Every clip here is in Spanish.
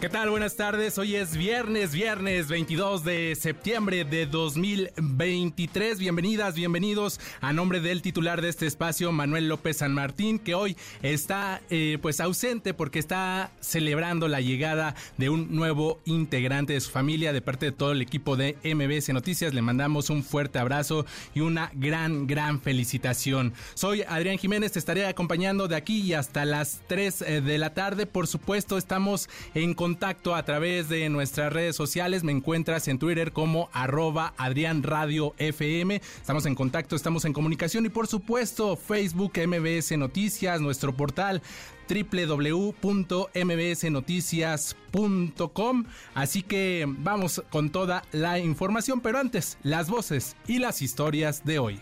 ¿Qué tal? Buenas tardes. Hoy es viernes, viernes 22 de septiembre de 2023. Bienvenidas, bienvenidos a nombre del titular de este espacio, Manuel López San Martín, que hoy está eh, pues ausente porque está celebrando la llegada de un nuevo integrante de su familia de parte de todo el equipo de MBS Noticias. Le mandamos un fuerte abrazo y una gran, gran felicitación. Soy Adrián Jiménez, te estaré acompañando de aquí y hasta las 3 eh, de la tarde. Por supuesto, estamos en contacto a través de nuestras redes sociales. Me encuentras en Twitter como arroba Adrián Radio FM. Estamos en contacto, estamos en comunicación y por supuesto Facebook MBS Noticias, nuestro portal www.mbsnoticias.com. Así que vamos con toda la información, pero antes, las voces y las historias de hoy.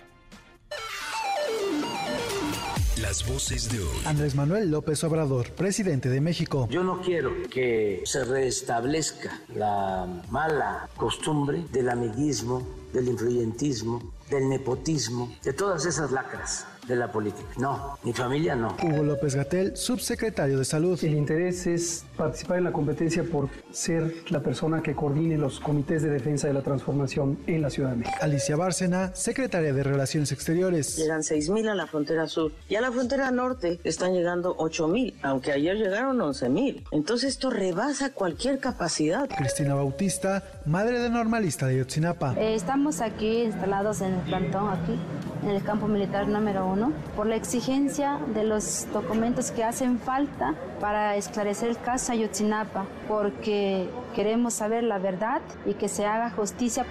Las voces de hoy. Andrés Manuel López Obrador, presidente de México. Yo no quiero que se restablezca la mala costumbre del amiguismo, del influyentismo, del nepotismo, de todas esas lacras de la política. No, mi familia no. Hugo López Gatel, subsecretario de Salud. El interés es participar en la competencia por ser la persona que coordine los comités de defensa de la transformación en la Ciudad de México. Alicia Bárcena, secretaria de Relaciones Exteriores. Llegan 6.000 a la frontera sur y a la frontera norte están llegando 8.000, aunque ayer llegaron 11.000. Entonces esto rebasa cualquier capacidad. Cristina Bautista, madre de normalista de Yotzinapa. Eh, estamos aquí instalados en el plantón, aquí, en el campo militar número por la exigencia de los documentos que hacen falta para esclarecer el caso Ayotzinapa, porque queremos saber la verdad y que se haga justicia.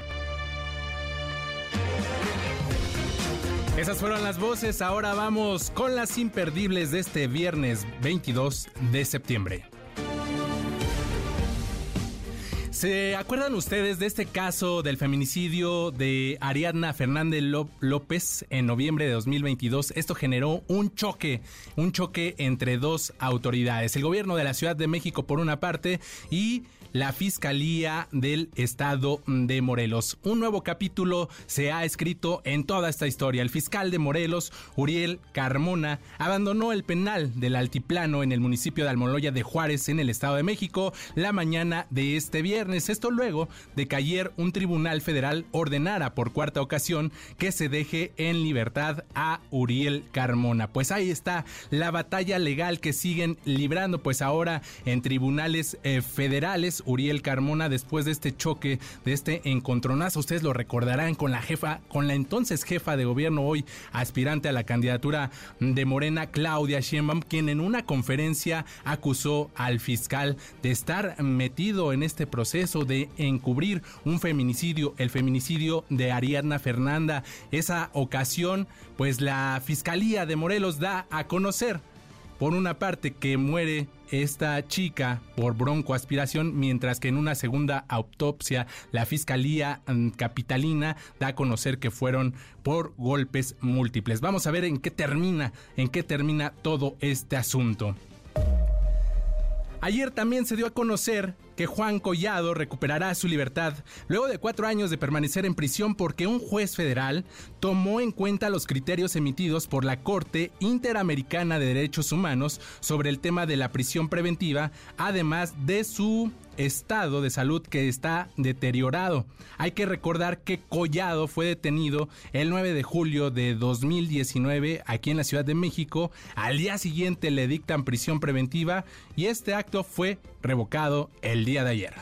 Esas fueron las voces, ahora vamos con las imperdibles de este viernes 22 de septiembre. ¿Se acuerdan ustedes de este caso del feminicidio de Ariadna Fernández López en noviembre de 2022? Esto generó un choque, un choque entre dos autoridades, el gobierno de la Ciudad de México por una parte y la Fiscalía del Estado de Morelos. Un nuevo capítulo se ha escrito en toda esta historia. El fiscal de Morelos, Uriel Carmona, abandonó el penal del Altiplano en el municipio de Almoloya de Juárez, en el Estado de México, la mañana de este viernes. Esto luego de que ayer un tribunal federal ordenara por cuarta ocasión que se deje en libertad a Uriel Carmona. Pues ahí está la batalla legal que siguen librando, pues ahora en tribunales eh, federales Uriel Carmona después de este choque, de este encontronazo. Ustedes lo recordarán con la jefa, con la entonces jefa de gobierno, hoy aspirante a la candidatura de Morena, Claudia Sheinbaum, quien en una conferencia acusó al fiscal de estar metido en este proceso de encubrir un feminicidio, el feminicidio de Ariadna Fernanda. Esa ocasión, pues la Fiscalía de Morelos da a conocer por una parte que muere esta chica por broncoaspiración, mientras que en una segunda autopsia la Fiscalía mm, Capitalina da a conocer que fueron por golpes múltiples. Vamos a ver en qué termina, en qué termina todo este asunto. Ayer también se dio a conocer que Juan Collado recuperará su libertad luego de cuatro años de permanecer en prisión porque un juez federal tomó en cuenta los criterios emitidos por la Corte Interamericana de Derechos Humanos sobre el tema de la prisión preventiva, además de su estado de salud que está deteriorado. Hay que recordar que Collado fue detenido el 9 de julio de 2019 aquí en la Ciudad de México. Al día siguiente le dictan prisión preventiva y este acto fue revocado el día de ayer.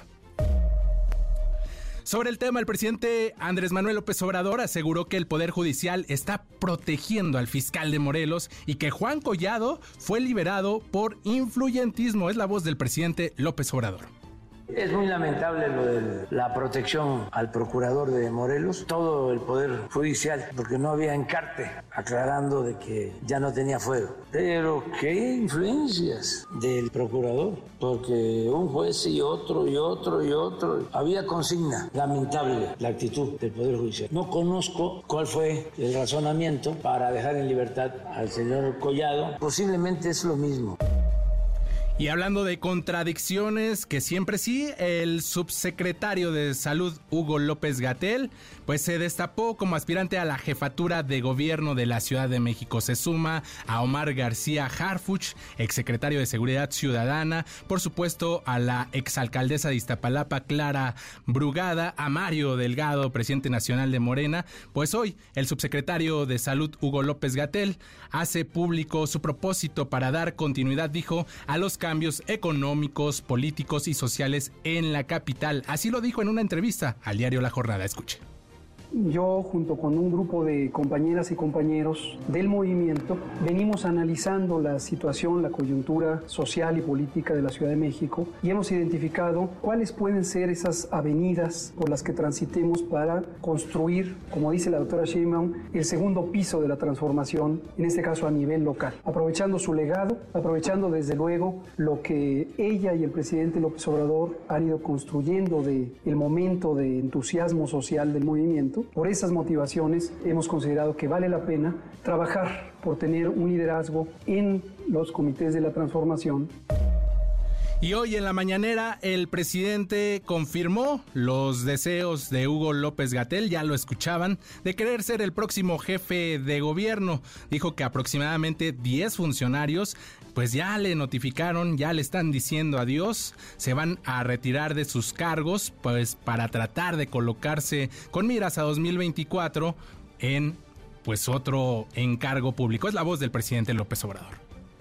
Sobre el tema, el presidente Andrés Manuel López Obrador aseguró que el Poder Judicial está protegiendo al fiscal de Morelos y que Juan Collado fue liberado por influyentismo. Es la voz del presidente López Obrador. Es muy lamentable lo de la protección al procurador de Morelos, todo el poder judicial, porque no había encarte aclarando de que ya no tenía fuego. Pero qué influencias del procurador, porque un juez y otro y otro y otro, había consigna. Lamentable la actitud del poder judicial. No conozco cuál fue el razonamiento para dejar en libertad al señor Collado. Posiblemente es lo mismo. Y hablando de contradicciones, que siempre sí, el subsecretario de Salud Hugo López Gatel, pues se destapó como aspirante a la jefatura de gobierno de la Ciudad de México. Se suma a Omar García Harfuch, exsecretario de Seguridad Ciudadana, por supuesto a la exalcaldesa de Iztapalapa, Clara Brugada, a Mario Delgado, presidente nacional de Morena. Pues hoy el subsecretario de Salud Hugo López Gatel hace público su propósito para dar continuidad, dijo, a los cambios económicos, políticos y sociales en la capital. Así lo dijo en una entrevista al diario La Jornada. Escuche. Yo, junto con un grupo de compañeras y compañeros del movimiento, venimos analizando la situación, la coyuntura social y política de la Ciudad de México y hemos identificado cuáles pueden ser esas avenidas por las que transitemos para construir, como dice la doctora Sheinbaum, el segundo piso de la transformación, en este caso a nivel local, aprovechando su legado, aprovechando desde luego lo que ella y el presidente López Obrador han ido construyendo de el momento de entusiasmo social del movimiento por esas motivaciones hemos considerado que vale la pena trabajar por tener un liderazgo en los comités de la transformación. Y hoy en la mañanera el presidente confirmó los deseos de Hugo López Gatel, ya lo escuchaban, de querer ser el próximo jefe de gobierno. Dijo que aproximadamente 10 funcionarios pues ya le notificaron, ya le están diciendo adiós, se van a retirar de sus cargos pues para tratar de colocarse con miras a 2024 en pues otro encargo público. Es la voz del presidente López Obrador.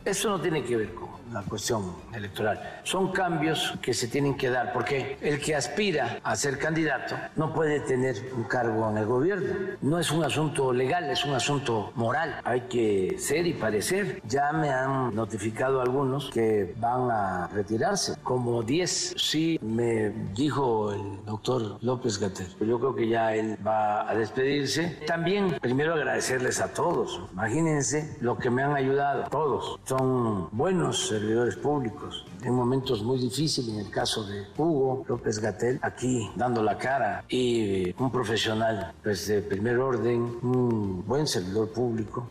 Eso no tiene que ver con la cuestión electoral. Son cambios que se tienen que dar, porque el que aspira a ser candidato no puede tener un cargo en el gobierno. No es un asunto legal, es un asunto moral. Hay que ser y parecer. Ya me han notificado algunos que van a retirarse, como 10. Sí, me dijo el doctor López Gatel. Yo creo que ya él va a despedirse. También, primero agradecerles a todos. Imagínense lo que me han ayudado, todos son buenos servidores públicos en momentos muy difíciles, en el caso de Hugo López Gatel, aquí dando la cara, y un profesional pues, de primer orden, un buen servidor público.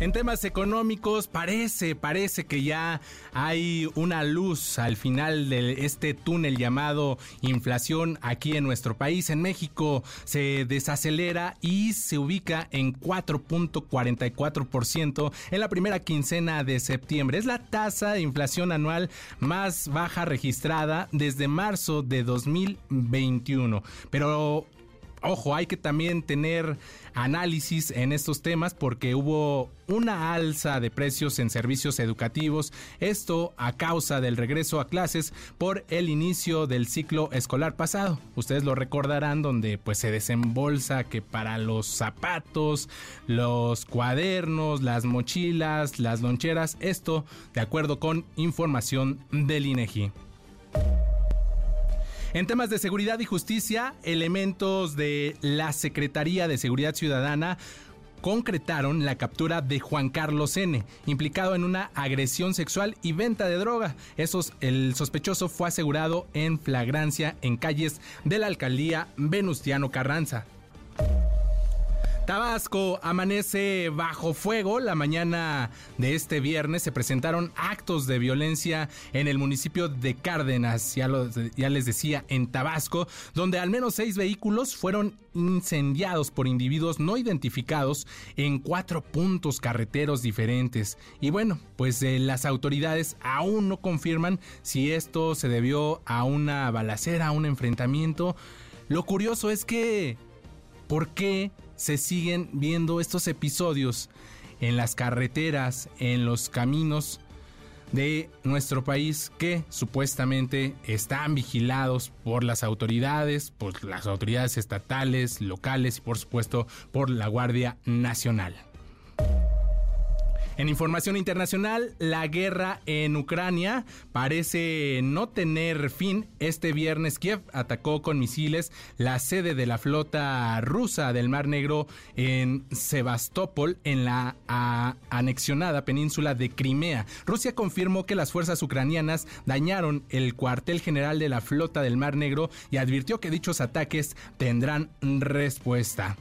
En temas económicos parece, parece que ya hay una luz al final de este túnel llamado inflación aquí en nuestro país. En México se desacelera y se ubica en 4.44% en la primera quincena de septiembre. Es la tasa de inflación anual más baja registrada desde marzo de 2021. Pero ojo, hay que también tener análisis en estos temas porque hubo una alza de precios en servicios educativos, esto a causa del regreso a clases por el inicio del ciclo escolar pasado. Ustedes lo recordarán donde pues se desembolsa que para los zapatos, los cuadernos, las mochilas, las loncheras, esto de acuerdo con información del INEGI. En temas de seguridad y justicia, elementos de la Secretaría de Seguridad Ciudadana concretaron la captura de Juan Carlos N., implicado en una agresión sexual y venta de droga. El sospechoso fue asegurado en flagrancia en calles de la alcaldía Venustiano Carranza. Tabasco amanece bajo fuego. La mañana de este viernes se presentaron actos de violencia en el municipio de Cárdenas, ya, les decía, en Tabasco, donde al menos seis vehículos fueron incendiados por individuos no identificados en cuatro puntos carreteros diferentes. Y bueno, pues eh, las autoridades aún no confirman si esto se debió a una balacera, a un enfrentamiento. Lo curioso es que, ¿por qué? Se siguen viendo estos episodios en las carreteras, en los caminos de nuestro país que supuestamente están vigilados por las autoridades, por las autoridades estatales, locales y por supuesto por la Guardia Nacional. En información internacional, la guerra en Ucrania parece no tener fin. Este viernes Kiev atacó con misiles la sede de la flota rusa del Mar Negro en Sebastopol, en la anexionada península de Crimea. Rusia confirmó que las fuerzas ucranianas dañaron el cuartel general de la flota del Mar Negro y advirtió que dichos ataques tendrán respuesta.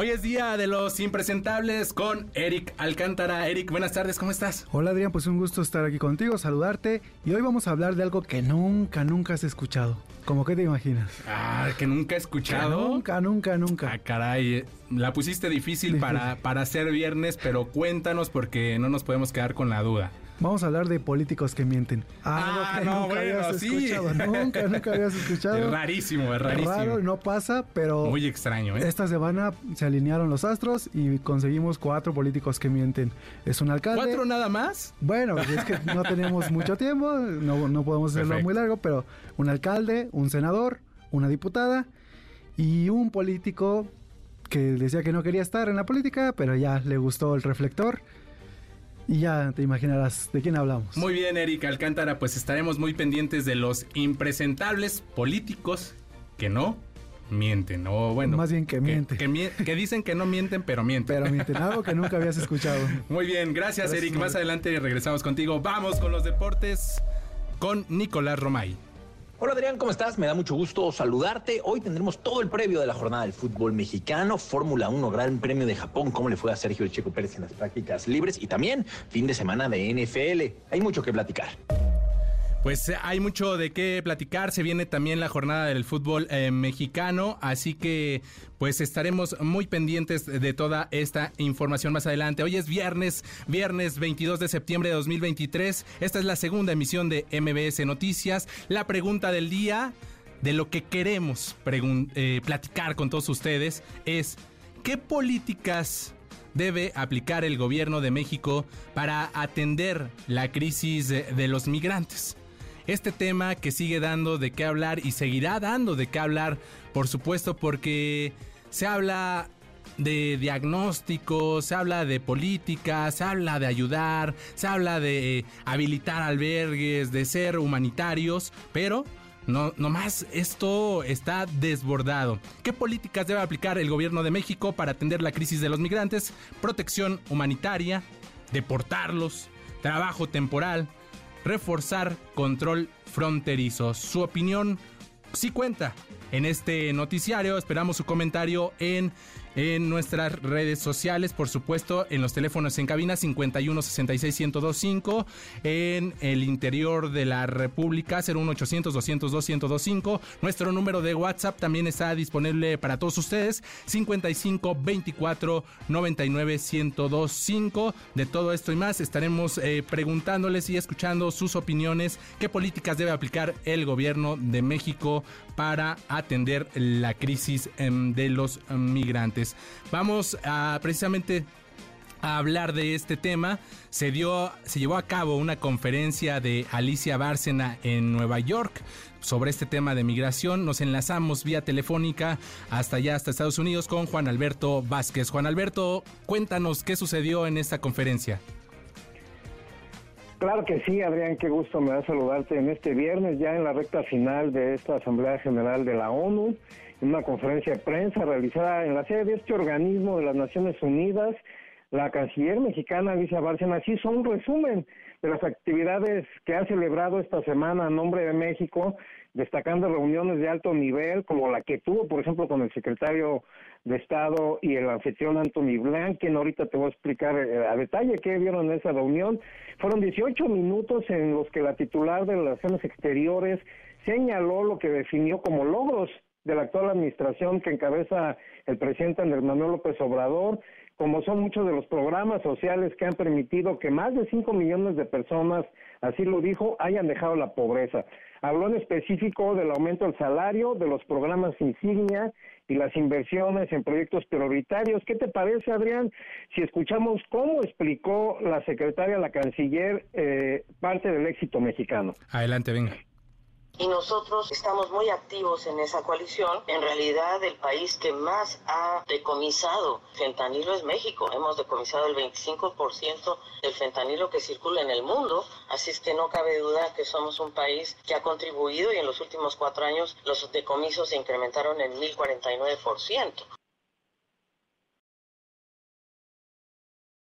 Hoy es día de los impresentables con Eric Alcántara. Eric, buenas tardes, ¿cómo estás? Hola Adrián, pues un gusto estar aquí contigo, saludarte y hoy vamos a hablar de algo que nunca, nunca has escuchado. ¿Cómo que te imaginas? Ah, que nunca he escuchado. nunca, nunca, nunca. Ah, caray, la pusiste difícil, Para, para ser viernes, pero cuéntanos porque no nos podemos quedar con la duda. Vamos a hablar de políticos que mienten. Ah, que no, nunca habías escuchado. Nunca, nunca habías escuchado. Es rarísimo, es rarísimo. Raro, no pasa, pero. Muy extraño, ¿eh? Esta semana se alinearon los astros y conseguimos cuatro políticos que mienten. Es un alcalde. ¿Cuatro nada más? Bueno, es que no tenemos mucho tiempo, no, no podemos hacerlo muy largo, pero un alcalde, un senador, una diputada y un político que decía que no quería estar en la política, pero ya le gustó el reflector y ya te imaginarás de quién hablamos. Muy bien, Erika Alcántara, pues estaremos muy pendientes de los impresentables políticos que no mienten, o bueno. Más bien que mienten. Que, dicen que no mienten, pero mienten. Pero mienten, algo que nunca habías escuchado. Muy bien, gracias, gracias Eric. Más adelante regresamos contigo. Vamos con los deportes con Nicolás Romay. Hola Adrián, ¿cómo estás? Me da mucho gusto saludarte. Hoy tendremos todo el previo de la jornada del fútbol mexicano, Fórmula 1, Gran Premio de Japón, cómo le fue a Sergio El Checo Pérez en las prácticas libres y también fin de semana de NFL. Hay mucho que platicar. Pues eh, hay mucho de qué platicar, se viene también la jornada del fútbol eh, mexicano, así que pues estaremos muy pendientes de toda esta información más adelante. Hoy es viernes, viernes 22 de septiembre de 2023, esta es la segunda emisión de MBS Noticias. La pregunta del día, de lo que queremos eh, platicar con todos ustedes, es ¿qué políticas debe aplicar el gobierno de México para atender la crisis de los migrantes? Este tema que sigue dando de qué hablar y seguirá dando de qué hablar, por supuesto, porque se habla de diagnóstico, se habla de política, se habla de ayudar, se habla de habilitar albergues, de ser humanitarios, pero no, más esto está desbordado. ¿Qué políticas debe aplicar el gobierno de México para atender la crisis de los migrantes? Protección humanitaria, deportarlos, trabajo temporal, reforzar control fronterizo. Su opinión sí cuenta en este noticiario. Esperamos su comentario en en nuestras redes sociales, por supuesto, en los teléfonos en cabina 51 66 1025, en el interior de la República 01800 202 1025. Nuestro número de WhatsApp también está disponible para todos ustedes 55 24 99 1025. De todo esto y más estaremos eh, preguntándoles y escuchando sus opiniones, qué políticas debe aplicar el gobierno de México para atender la crisis em, de los migrantes. Vamos precisamente a hablar de este tema. Se dio, se llevó a cabo una conferencia de Alicia Bárcena en Nueva York sobre este tema de migración. Nos enlazamos vía telefónica hasta allá, hasta Estados Unidos, con Juan Alberto Vázquez. Juan Alberto, cuéntanos qué sucedió en esta conferencia. Claro que sí, Adrián, qué gusto me da saludarte en este viernes, ya en la recta final de esta Asamblea General de la ONU, una conferencia de prensa realizada en la sede de este organismo de las Naciones Unidas. La canciller mexicana Alicia Bárcena hizo un resumen de las actividades que ha celebrado esta semana a nombre de México, destacando reuniones de alto nivel, como la que tuvo, por ejemplo, con el secretario de Estado y el anfitrión Anthony Blanken. Ahorita te voy a explicar eh, a detalle qué vieron en esa reunión. Fueron 18 minutos en los que la titular de Relaciones Exteriores señaló lo que definió como logros de la actual administración que encabeza el presidente Andrés Manuel López Obrador, como son muchos de los programas sociales que han permitido que más de 5 millones de personas, así lo dijo, hayan dejado la pobreza. Habló en específico del aumento del salario, de los programas insignia y las inversiones en proyectos prioritarios. ¿Qué te parece, Adrián, si escuchamos cómo explicó la secretaria, la canciller, eh, parte del éxito mexicano? Adelante, venga. Y nosotros estamos muy activos en esa coalición. En realidad el país que más ha decomisado fentanilo es México. Hemos decomisado el 25% del fentanilo que circula en el mundo, así es que no cabe duda que somos un país que ha contribuido y en los últimos cuatro años los decomisos se incrementaron en 1049%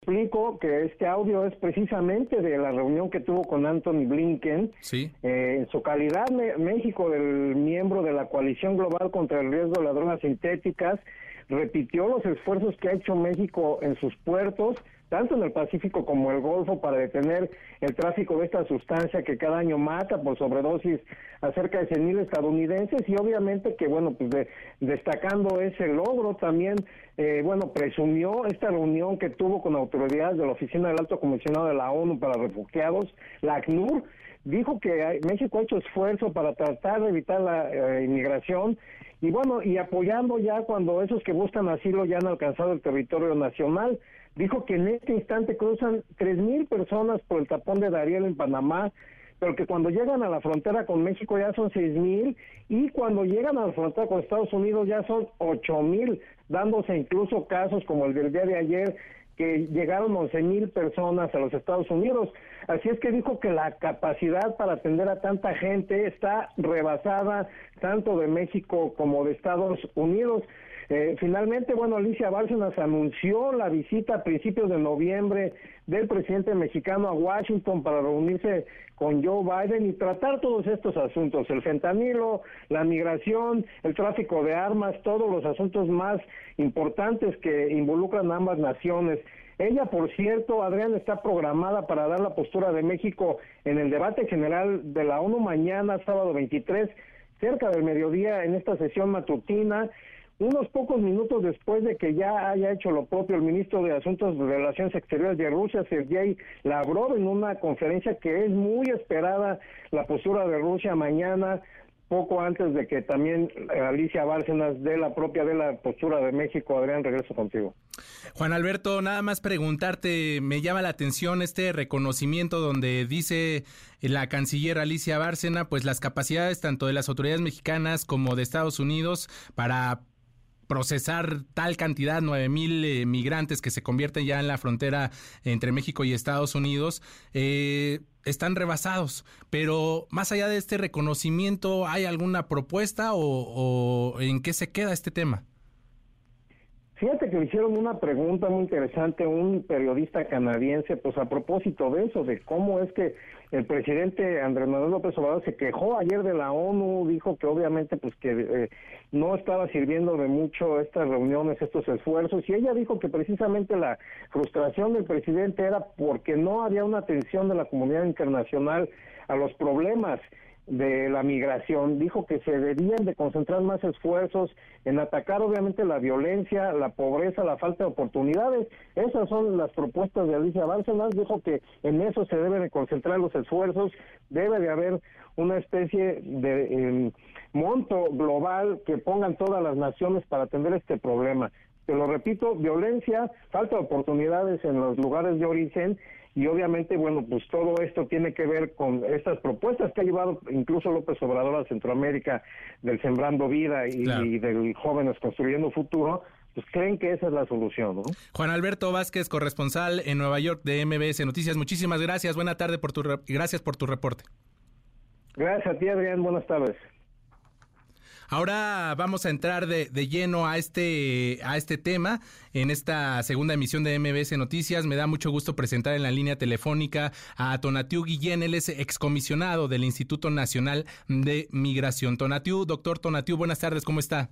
explico que este audio es precisamente de la reunión que tuvo con Anthony Blinken. Sí. Eh, en su calidad, México, del miembro de la Coalición Global contra el Riesgo de las Drogas Sintéticas, repitió los esfuerzos que ha hecho México en sus puertos tanto en el Pacífico como el Golfo, para detener el tráfico de esta sustancia que cada año mata por sobredosis a cerca de 100.000 estadounidenses y obviamente que, bueno, pues destacando ese logro también, eh, bueno, presumió esta reunión que tuvo con autoridades de la Oficina del Alto Comisionado de la ONU para Refugiados, la ACNUR, dijo que México ha hecho esfuerzo para tratar de evitar la eh, inmigración y bueno, y apoyando ya cuando esos que buscan asilo ya han alcanzado el territorio nacional dijo que en este instante cruzan tres mil personas por el tapón de Dariel en Panamá, pero que cuando llegan a la frontera con México ya son seis mil y cuando llegan a la frontera con Estados Unidos ya son ocho mil, dándose incluso casos como el del día de ayer que llegaron once mil personas a los Estados Unidos. Así es que dijo que la capacidad para atender a tanta gente está rebasada tanto de México como de Estados Unidos. Eh, finalmente, bueno, Alicia Bárcenas anunció la visita a principios de noviembre del presidente mexicano a Washington para reunirse con Joe Biden y tratar todos estos asuntos, el fentanilo, la migración, el tráfico de armas, todos los asuntos más importantes que involucran ambas naciones. Ella, por cierto, Adrián, está programada para dar la postura de México en el debate general de la ONU mañana, sábado 23, cerca del mediodía, en esta sesión matutina unos pocos minutos después de que ya haya hecho lo propio el ministro de Asuntos de Relaciones Exteriores de Rusia, Sergei Lavrov, en una conferencia que es muy esperada la postura de Rusia mañana, poco antes de que también Alicia Bárcenas dé la propia de la postura de México. Adrián, regreso contigo. Juan Alberto, nada más preguntarte, me llama la atención este reconocimiento donde dice la canciller Alicia Bárcena, pues las capacidades tanto de las autoridades mexicanas como de Estados Unidos para procesar tal cantidad, nueve mil eh, migrantes que se convierten ya en la frontera entre México y Estados Unidos, eh, están rebasados. Pero más allá de este reconocimiento, ¿hay alguna propuesta o en qué se queda este tema? Fíjate que me hicieron una pregunta muy interesante un periodista canadiense, pues a propósito de eso, de cómo es que el presidente Andrés Manuel López Obrador se quejó ayer de la ONU, dijo que obviamente pues que eh, no estaba sirviendo de mucho estas reuniones, estos esfuerzos, y ella dijo que precisamente la frustración del presidente era porque no había una atención de la comunidad internacional a los problemas de la migración, dijo que se debían de concentrar más esfuerzos en atacar obviamente la violencia, la pobreza, la falta de oportunidades. Esas son las propuestas de Alicia Bárcenas, dijo que en eso se deben de concentrar los esfuerzos, debe de haber una especie de em, monto global que pongan todas las naciones para atender este problema. Te lo repito, violencia, falta de oportunidades en los lugares de origen y obviamente, bueno, pues todo esto tiene que ver con estas propuestas que ha llevado incluso López Obrador a Centroamérica del Sembrando Vida y, del Jóvenes Construyendo Futuro, pues creen que esa es la solución, ¿no? Juan Alberto Vázquez, corresponsal en Nueva York de MBS Noticias, muchísimas gracias, buena tarde por tu gracias por tu reporte. Gracias a ti, Adrián, buenas tardes. Ahora vamos a entrar de, lleno a este, a este tema en esta segunda emisión de MBS Noticias. Me da mucho gusto presentar en la línea telefónica a Tonatiu Guillén, él es excomisionado del Instituto Nacional de Migración. Tonatiu, doctor Tonatiu, buenas tardes, ¿cómo está?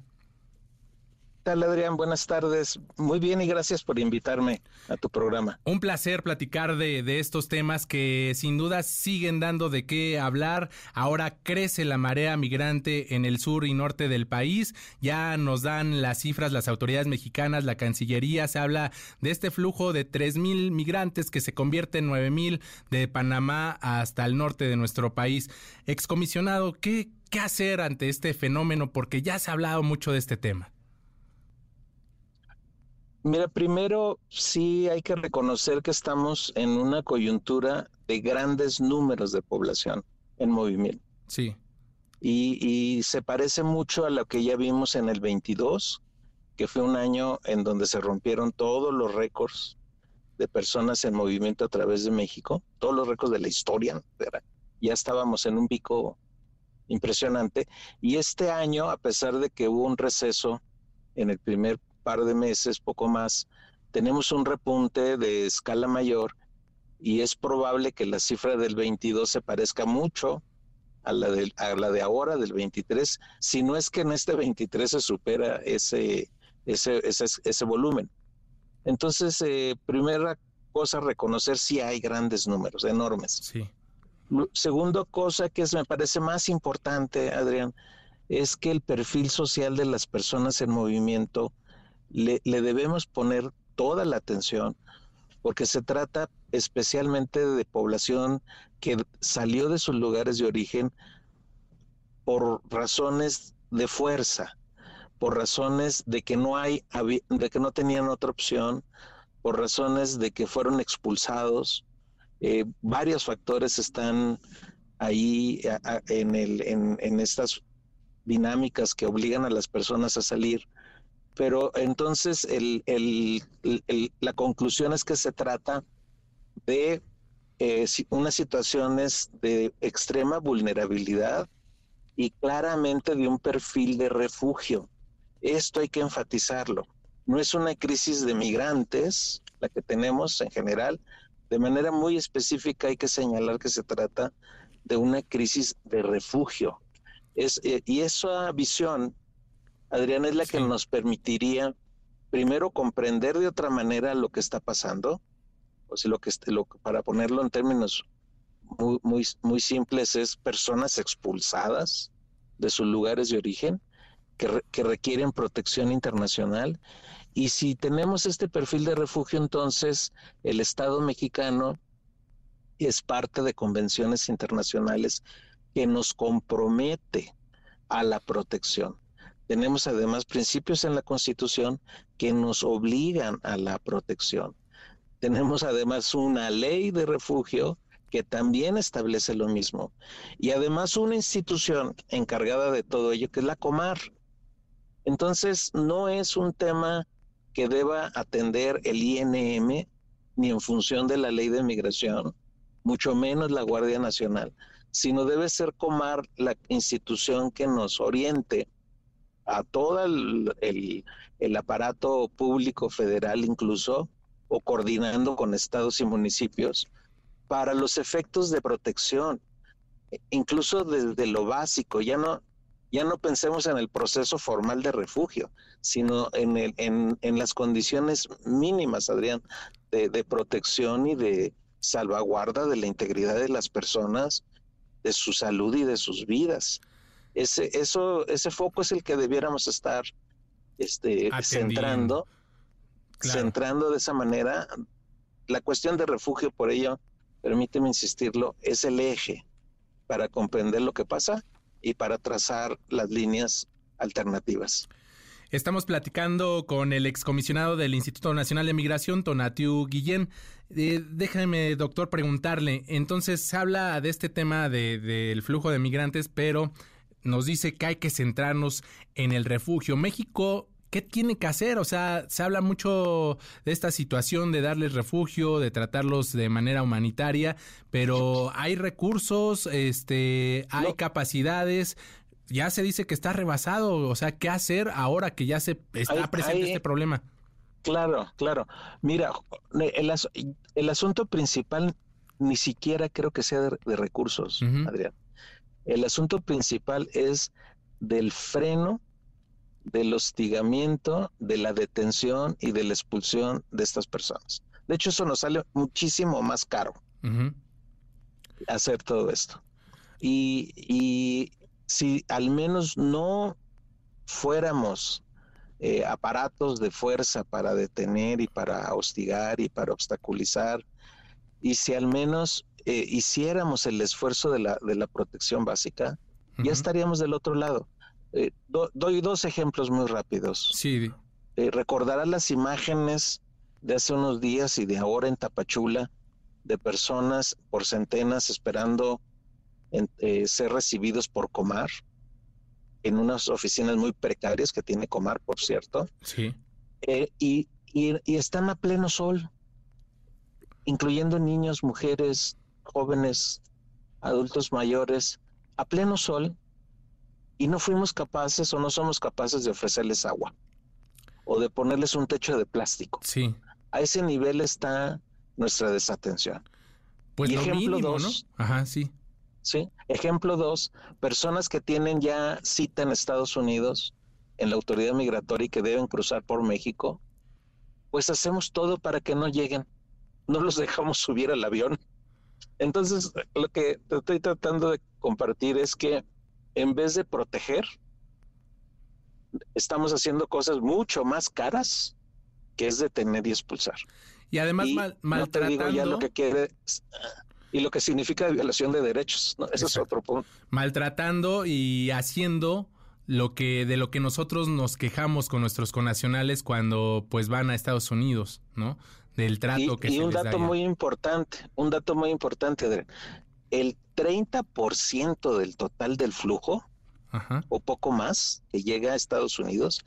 Tal, Adrián? Buenas tardes. Muy bien y gracias por invitarme a tu programa. Un placer platicar de, estos temas que sin duda siguen dando de qué hablar. Ahora crece la marea migrante en el sur y norte del país. Ya nos dan las cifras las autoridades mexicanas, la Cancillería. Se habla de este flujo de tres mil migrantes que se convierte en nueve mil de Panamá hasta el norte de nuestro país. Excomisionado, ¿qué, ¿qué hacer ante este fenómeno? Porque ya se ha hablado mucho de este tema. Mira, primero sí hay que reconocer que estamos en una coyuntura de grandes números de población en movimiento. Sí. y, se parece mucho a lo que ya vimos en el 22, que fue un año en donde se rompieron todos los récords de personas en movimiento a través de México, todos los récords de la historia. Ya estábamos en un pico impresionante. Y este año, a pesar de que hubo un receso en el primer par de meses, poco más, tenemos un repunte de escala mayor y es probable que la cifra del 22 se parezca mucho a la, de, a la de ahora, del 23, si no es que en este 23 se supera ese, ese, ese, ese volumen. Entonces, eh, primera cosa, reconocer si hay grandes números, enormes. Sí. Segundo cosa que es, me parece más importante, Adrián, es que el perfil social de las personas en movimiento le, le debemos poner toda la atención porque se trata especialmente de población que salió de sus lugares de origen por razones de fuerza, por razones de que no hay, de que no tenían otra opción, por razones de que fueron expulsados. Eh, varios factores están ahí en, el, en, en estas dinámicas que obligan a las personas a salir. Pero entonces la conclusión es que se trata de eh, unas situaciones de extrema vulnerabilidad y claramente de un perfil de refugio. Esto hay que enfatizarlo. No es una crisis de migrantes la que tenemos en general. De manera muy específica hay que señalar que se trata de una crisis de refugio. Eh, y esa visión, Adrián, es la que nos permitiría primero comprender de otra manera lo que está pasando, o sea, lo que, lo, para ponerlo en términos muy, muy, muy simples, es personas expulsadas de sus lugares de origen que, que requieren protección internacional. Y si tenemos este perfil de refugio, entonces el Estado mexicano es parte de convenciones internacionales que nos compromete a la protección. Tenemos además principios en la Constitución que nos obligan a la protección. Tenemos además una ley de refugio que también establece lo mismo. Y además una institución encargada de todo ello, que es la Comar. Entonces, no es un tema que deba atender el INM ni en función de la ley de migración, mucho menos la Guardia Nacional, sino debe ser Comar la institución que nos oriente a todo el, el aparato público federal incluso o coordinando con estados y municipios para los efectos de protección, incluso desde lo básico, ya no, ya no pensemos en el proceso formal de refugio, sino en, el, en, en las condiciones mínimas, Adrián, de, de, protección y de salvaguarda de la integridad de las personas, de su salud y de sus vidas. Ese, eso, ese foco es el que debiéramos estar este, centrando centrando de esa manera la cuestión de refugio, por ello, permíteme insistirlo, es el eje para comprender lo que pasa y para trazar las líneas alternativas. Estamos platicando con el excomisionado del Instituto Nacional de Migración, Tonatiu Guillén. Eh, déjame, doctor, preguntarle. Entonces, se habla de este tema del de, flujo de migrantes, pero nos dice que hay que centrarnos en el refugio. México ¿qué tiene que hacer? O sea, se habla mucho de esta situación de darles refugio, de tratarlos de manera humanitaria, pero hay recursos, este, hay capacidades. Ya se dice que está rebasado, o sea, ¿qué hacer ahora que ya se está presente este problema? Claro, claro. Mira, el, el, asunto principal ni siquiera creo que sea de, recursos, Adrián. El asunto principal es del freno del hostigamiento, de la detención y de la expulsión de estas personas. De hecho, eso nos sale muchísimo más caro hacer todo esto. Y, si al menos no fuéramos eh, aparatos de fuerza para detener y para hostigar y para obstaculizar, y si al menos eh, hiciéramos el esfuerzo de la, de la protección básica, ya estaríamos del otro lado. Eh, doy dos ejemplos muy rápidos. Sí. Eh, recordarás las imágenes de hace unos días y de ahora en Tapachula de personas por centenas esperando eh, ser recibidos por Comar en unas oficinas muy precarias que tiene Comar, por cierto. Sí. Eh, y, y, están a pleno sol, incluyendo niños, mujeres, jóvenes, adultos mayores, a pleno sol, y no fuimos capaces o no somos capaces de ofrecerles agua o de ponerles un techo de plástico. Sí. A ese nivel está nuestra desatención. Pues ejemplo dos, Ajá, sí. Sí. Ejemplo dos, personas que tienen ya cita en Estados Unidos en la autoridad migratoria y que deben cruzar por México, pues hacemos todo para que no lleguen. No los dejamos subir al avión. Entonces, lo que estoy tratando de compartir es que en vez de proteger, estamos haciendo cosas mucho más caras que es detener y expulsar. Y además maltratando. ya lo que quiere y lo que significa violación de derechos. ¿no? Ese es otro punto. Maltratando y haciendo lo que de lo que nosotros nos quejamos con nuestros conacionales cuando pues van a Estados Unidos, ¿no? Del trato que y un dato muy importante, un dato muy importante, el 30% del total del flujo o poco más que llega a Estados Unidos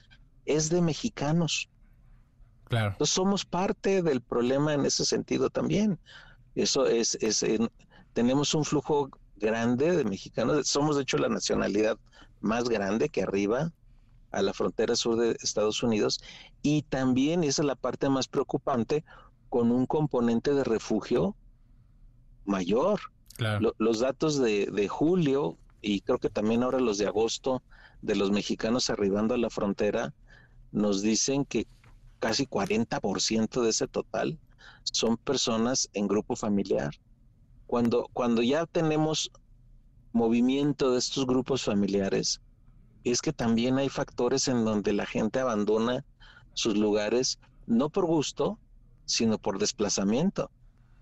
es de mexicanos. Claro. Entonces somos parte del problema en ese sentido también. Eso es, es tenemos un flujo grande de mexicanos. Somos de hecho la nacionalidad más grande que arriba a la frontera sur de Estados Unidos y también esa es la parte más preocupante con un componente de refugio mayor. los datos de, de, julio y creo que también ahora los de agosto de los mexicanos arribando a la frontera nos dicen que casi 40% de ese total son personas en grupo familiar. Cuando, cuando ya tenemos movimiento de estos grupos familiares, es que también hay factores en donde la gente abandona sus lugares, no por gusto, sino por desplazamiento.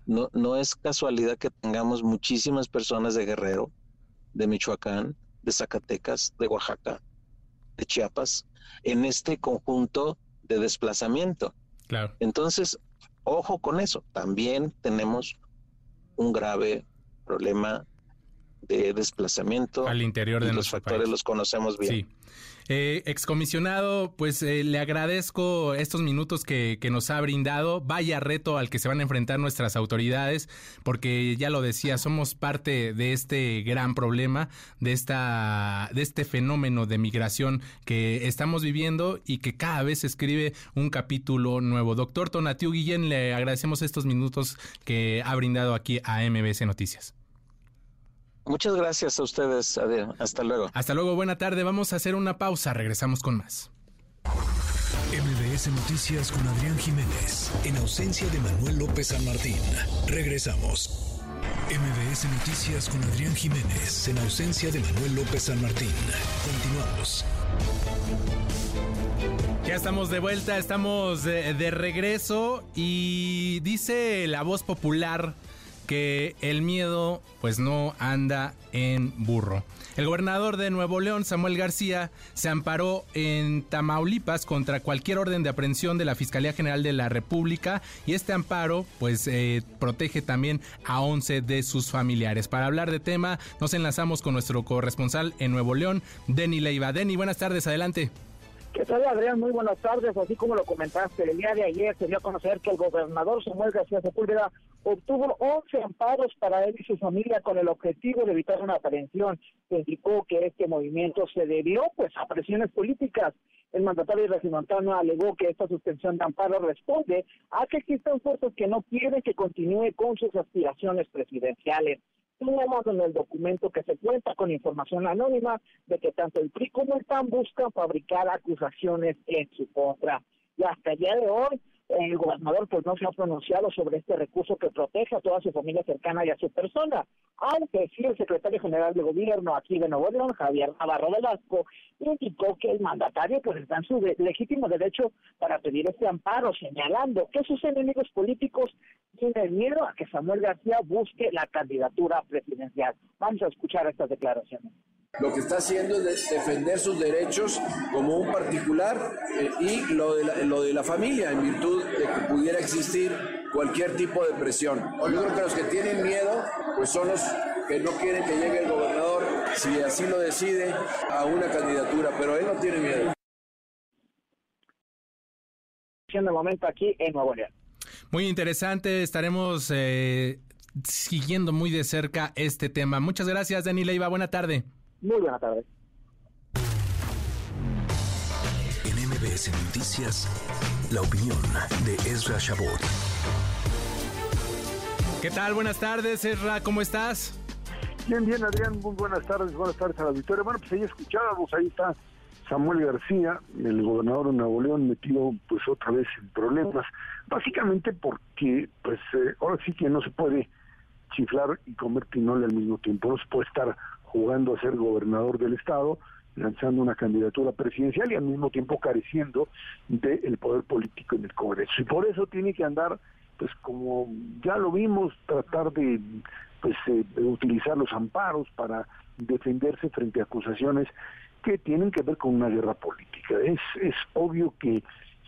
No, no es casualidad que tengamos muchísimas personas de Guerrero, de Michoacán, de Zacatecas, de Oaxaca, de Chiapas, en este conjunto de desplazamiento. Claro. Entonces, ojo con eso, también tenemos un grave problema de desplazamiento al interior de los factores los conocemos bien. Sí. Eh, excomisionado, pues eh, le agradezco estos minutos que, que, nos ha brindado. Vaya reto al que se van a enfrentar nuestras autoridades, porque ya lo decía, somos parte de este gran problema, de esta, de este fenómeno de migración que estamos viviendo y que cada vez escribe un capítulo nuevo. Doctor Tonatiu Guillén, le agradecemos estos minutos que ha brindado aquí a MBC Noticias. Muchas gracias a ustedes. Adiós. Hasta luego. Hasta luego. Buena tarde. Vamos a hacer una pausa. Regresamos con más. MBS Noticias con Adrián Jiménez. En ausencia de Manuel López San Martín. Regresamos. MBS Noticias con Adrián Jiménez. En ausencia de Manuel López San Martín. Continuamos. Ya estamos de vuelta, estamos de, de regreso y dice la voz popular que el miedo pues no anda en burro. El gobernador de Nuevo León, Samuel García, se amparó en Tamaulipas contra cualquier orden de aprehensión de la Fiscalía General de la República y este amparo pues eh, protege también a 11 de sus familiares. Para hablar de tema nos enlazamos con nuestro corresponsal en Nuevo León, Denny Leiva. Denny, buenas tardes, adelante. ¿Qué tal, Adrián? Muy buenas tardes. Así como lo comentaste, el día de ayer se dio a conocer que el gobernador Samuel García Sepúlveda obtuvo 11 amparos para él y su familia con el objetivo de evitar una aprehensión. Se indicó que este movimiento se debió pues a presiones políticas. El mandatario regimontano alegó que esta suspensión de amparo responde a que existen fuerzas que no quieren que continúe con sus aspiraciones presidenciales tenemos en el documento que se cuenta con información anónima de que tanto el PRI como el PAN buscan fabricar acusaciones en su contra. Y hasta el día de hoy, el gobernador pues no se ha pronunciado sobre este recurso que protege a toda su familia cercana y a su persona, aunque sí el secretario general de gobierno aquí de Nuevo León, Javier Navarro Velasco, indicó que el mandatario pues está en su legítimo derecho para pedir este amparo, señalando que sus enemigos políticos tienen miedo a que Samuel García busque la candidatura presidencial. Vamos a escuchar estas declaraciones. Lo que está haciendo es defender sus derechos como un particular eh, y lo de, la, lo de la familia en virtud de que pudiera existir cualquier tipo de presión. Yo creo que los que tienen miedo pues son los que no quieren que llegue el gobernador, si así lo decide, a una candidatura, pero él no tiene miedo. el momento aquí en Nuevo León. Muy interesante, estaremos eh, siguiendo muy de cerca este tema. Muchas gracias, Dani Leiva. Buena tarde. Muy buena tarde. En MBS Noticias, la opinión de Ezra Shabot. ¿Qué tal? Buenas tardes, Ezra. ¿Cómo estás? Bien, bien, Adrián. Muy buenas tardes. Buenas tardes a la auditorio. Bueno, pues ahí escuchábamos, ahí está Samuel García, el gobernador de Nuevo León, metido pues otra vez en problemas, básicamente porque pues eh, ahora sí que no se puede chiflar y comer pinole al mismo tiempo, no se puede estar jugando a ser gobernador del estado, lanzando una candidatura presidencial y al mismo tiempo careciendo del poder político en el Congreso. Y por eso tiene que andar, pues como ya lo vimos, tratar de pues eh, utilizar los amparos para defenderse frente a acusaciones que tienen que ver con una guerra política. Es, es obvio que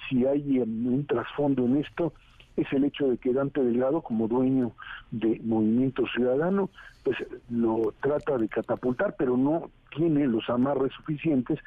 si hay un trasfondo en esto, es el hecho de que Dante Delgado, como dueño de Movimiento Ciudadano, pues lo trata de catapultar, pero no tiene los amarres suficientes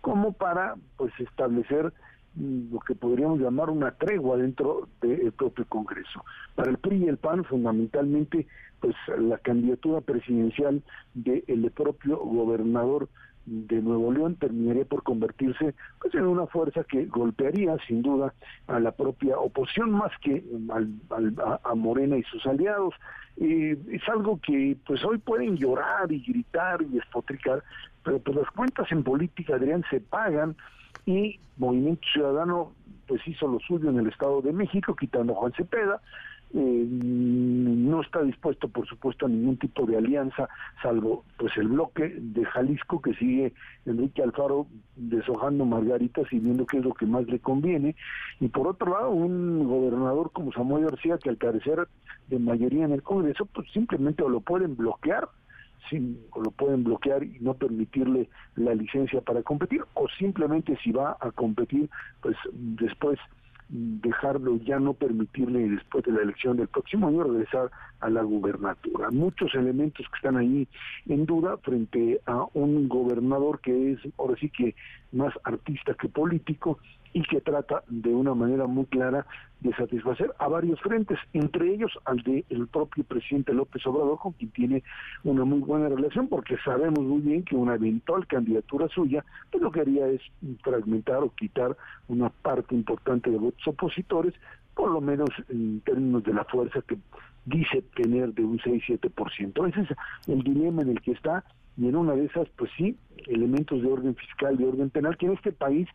como para pues establecer mm, lo que podríamos llamar una tregua dentro del propio Congreso. Para el PRI y el PAN, fundamentalmente, pues la candidatura presidencial del propio gobernador de Nuevo León terminaría por convertirse pues, en una fuerza que golpearía sin duda a la propia oposición más que a, Morena y sus aliados. es algo que pues hoy pueden llorar y gritar y espotricar, pero pues las cuentas en política, Adrián, se pagan y Movimiento Ciudadano pues hizo lo suyo en el Estado de México, quitando a Juan Cepeda, eh, no está dispuesto, por supuesto, a ningún tipo de alianza, salvo pues el bloque de Jalisco que sigue Enrique Alfaro deshojando margaritas y viendo qué es lo que más le conviene. Y por otro lado, un gobernador como Samuel García, que al carecer de mayoría en el Congreso, pues simplemente lo pueden bloquear o lo pueden bloquear y no permitirle la licencia para competir, o simplemente si va a competir, pues después dejarlo, ya no permitirle después de la elección del próximo año regresar a la gubernatura. Muchos elementos que están ahí en duda frente a un gobernador que es ahora sí que más artista que político y que trata de una manera muy clara de satisfacer a varios frentes, entre ellos al de el propio presidente López Obrador, con quien tiene una muy buena relación, porque sabemos muy bien que una eventual candidatura suya, pues lo que haría es fragmentar o quitar una parte importante de votos opositores, por lo menos en términos de la fuerza que dice tener de un 6-7%. Ese es el dilema en el que está, y en una de esas, pues sí, elementos de orden fiscal, de orden penal, que en este país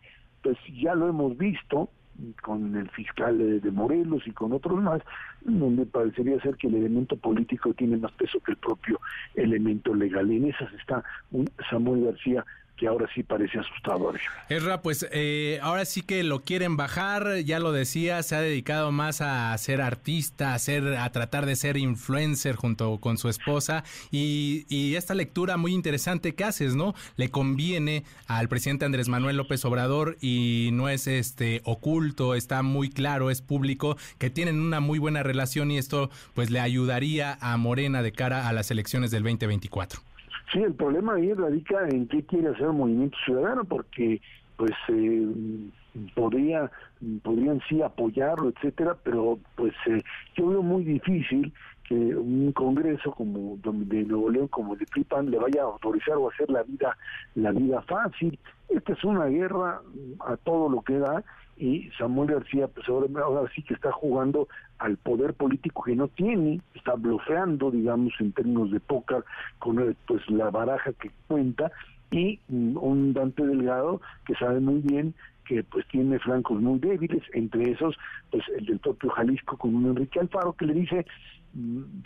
pues ya lo hemos visto con el fiscal de, Morelos y con otros más, donde parecería ser que el elemento político tiene más peso que el propio elemento legal. En esas está un Samuel García que ahora sí parece asustador. Erra, pues eh, ahora sí que lo quieren bajar, ya lo decía, se ha dedicado más a ser artista, a, ser, a tratar de ser influencer junto con su esposa y, y esta lectura muy interesante que haces, ¿no? Le conviene al presidente Andrés Manuel López Obrador y no es este oculto, está muy claro, es público, que tienen una muy buena relación y esto pues le ayudaría a Morena de cara a las elecciones del 2024. Sí, el problema ahí radica en qué quiere hacer el movimiento ciudadano, porque pues eh, podría podrían sí apoyarlo, etcétera, pero pues eh, yo veo muy difícil que un congreso como de Nuevo León como el de Flipan le vaya a autorizar o hacer la vida la vida fácil. Esta es una guerra a todo lo que da y Samuel García pues ahora, sí que está jugando al poder político que no tiene, está bloqueando, digamos, en términos de póker, con eh, pues la baraja que cuenta, y mm, un Dante Delgado que sabe muy bien que pues tiene flancos muy débiles, entre esos pues el del propio Jalisco con un Enrique Alfaro que le dice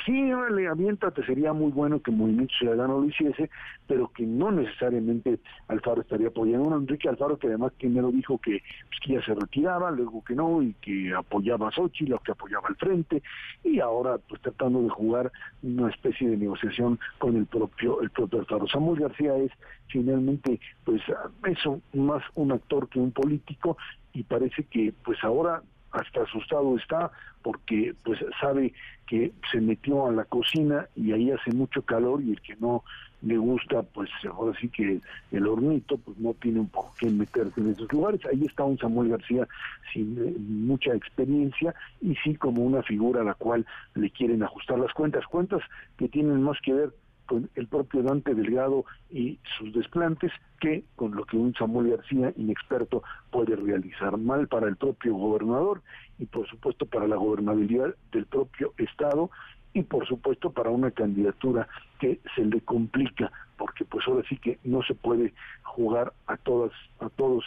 sí, le aviéntate, sería muy bueno que Movimiento Ciudadano lo hiciese, pero que no necesariamente Alfaro estaría apoyando. Un Enrique Alfaro que además primero dijo que, pues, que ya se retiraba, luego que no, y que apoyaba a Xochitl, que apoyaba al frente, y ahora pues tratando de jugar una especie de negociación con el propio, el propio Alfaro. Samuel García es finalmente, pues eso, más un actor que un político, y parece que pues ahora hasta asustado está porque pues sabe que se metió a la cocina y ahí hace mucho calor y el que no le gusta pues ahora sí que el hornito pues no tiene un por qué meterse en esos lugares. Ahí está un Samuel García sin eh, mucha experiencia y sí como una figura a la cual le quieren ajustar las cuentas. Cuentas que tienen más que ver con el propio Dante Delgado y sus desplantes que con lo que un Samuel García inexperto puede realizar. Mal para el propio gobernador y por supuesto para la gobernabilidad del propio Estado y por supuesto para una candidatura que se le complica porque pues ahora sí que no se puede jugar a todas a todos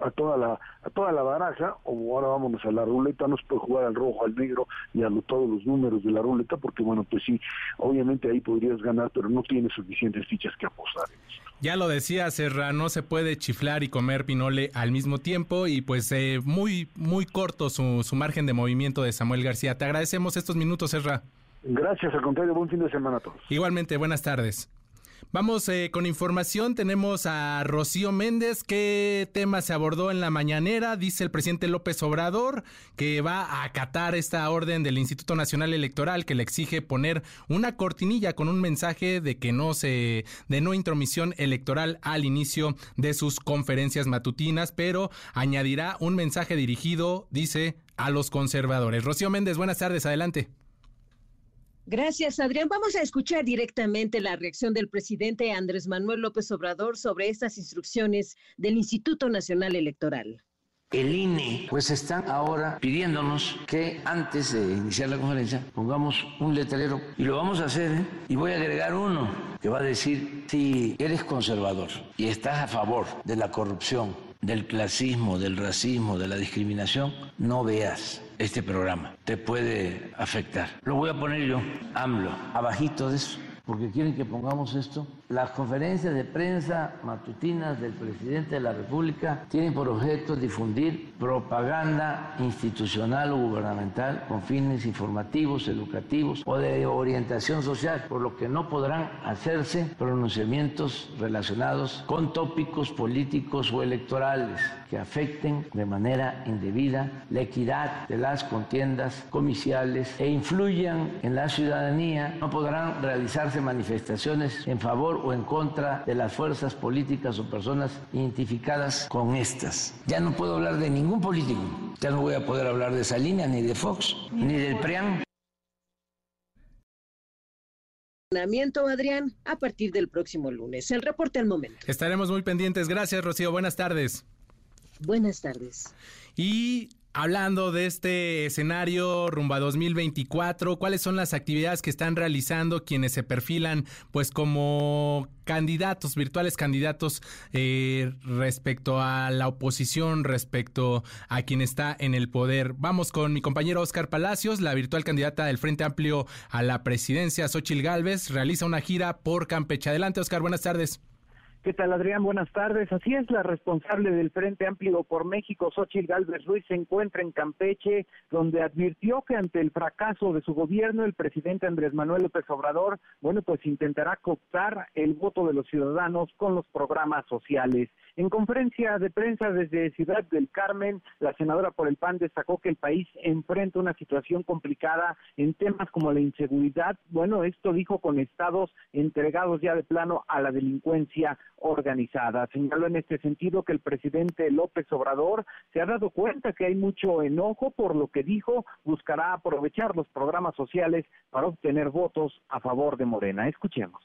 a, toda la a toda la baraja o ahora vámonos a la ruleta no se puede jugar al rojo al negro y a todos los números de la ruleta porque bueno pues sí obviamente ahí podrías ganar pero no tienes suficientes fichas que apostar ya lo decía Serra, no se puede chiflar y comer pinole al mismo tiempo y pues eh, muy muy corto su, su margen de movimiento de Samuel García. Te agradecemos estos minutos, Serra. Gracias, al contrario, buen fin de semana a todos. Igualmente, buenas tardes. Vamos eh, con información. Tenemos a Rocío Méndez. ¿Qué tema se abordó en la mañanera? Dice el presidente López Obrador que va a acatar esta orden del Instituto Nacional Electoral que le exige poner una cortinilla con un mensaje de que no se, de no intromisión electoral al inicio de sus conferencias matutinas, pero añadirá un mensaje dirigido, dice, a los conservadores. Rocío Méndez, buenas tardes, adelante. Gracias, Adrián. Vamos a escuchar directamente la reacción del presidente Andrés Manuel López Obrador sobre estas instrucciones del Instituto Nacional Electoral. El INE, pues están ahora pidiéndonos que antes de iniciar la conferencia pongamos un letrero y lo vamos a hacer. ¿eh? Y voy a agregar uno que va a decir, si eres conservador y estás a favor de la corrupción, del clasismo, del racismo, de la discriminación, no veas este programa. Te puede afectar. Lo voy a poner yo, AMLO, abajito de eso, porque quieren que pongamos esto las conferencias de prensa matutinas del presidente de la República tienen por objeto difundir propaganda institucional o gubernamental con fines informativos, educativos o de orientación social, por lo que no podrán hacerse pronunciamientos relacionados con tópicos políticos o electorales que afecten de manera indebida la equidad de las contiendas comiciales e influyan en la ciudadanía. No podrán realizarse manifestaciones en favor o en contra de las fuerzas políticas o personas identificadas con estas. Ya no puedo hablar de ningún político, ya no voy a poder hablar de Salinas, ni de Fox, ni del PRIAN. Adrián, a partir del próximo lunes. El reporte al momento. Estaremos muy pendientes. Gracias, Rocío. Buenas tardes. Buenas tardes. Y Hablando de este escenario rumbo a 2024, ¿cuáles son las actividades que están realizando quienes se perfilan pues como candidatos, virtuales candidatos eh, respecto a la oposición, respecto a quien está en el poder? Vamos con mi compañero Oscar Palacios, la virtual candidata del Frente Amplio a la presidencia, Xochil Gálvez, realiza una gira por Campeche. Adelante, Oscar, buenas tardes. ¿Qué tal, Adrián? Buenas tardes. Así es, la responsable del Frente Amplio por México, Xochitl Gálvez Ruiz, se encuentra en Campeche, donde advirtió que ante el fracaso de su gobierno, el presidente Andrés Manuel López Obrador, bueno, pues intentará cooptar el voto de los ciudadanos con los programas sociales. En conferencia de prensa desde Ciudad del Carmen, la senadora por el PAN destacó que el país enfrenta una situación complicada en temas como la inseguridad. Bueno, esto dijo con estados entregados ya de plano a la delincuencia organizada. Señaló en este sentido que el presidente López Obrador se ha dado cuenta que hay mucho enojo, por lo que dijo buscará aprovechar los programas sociales para obtener votos a favor de Morena. Escuchemos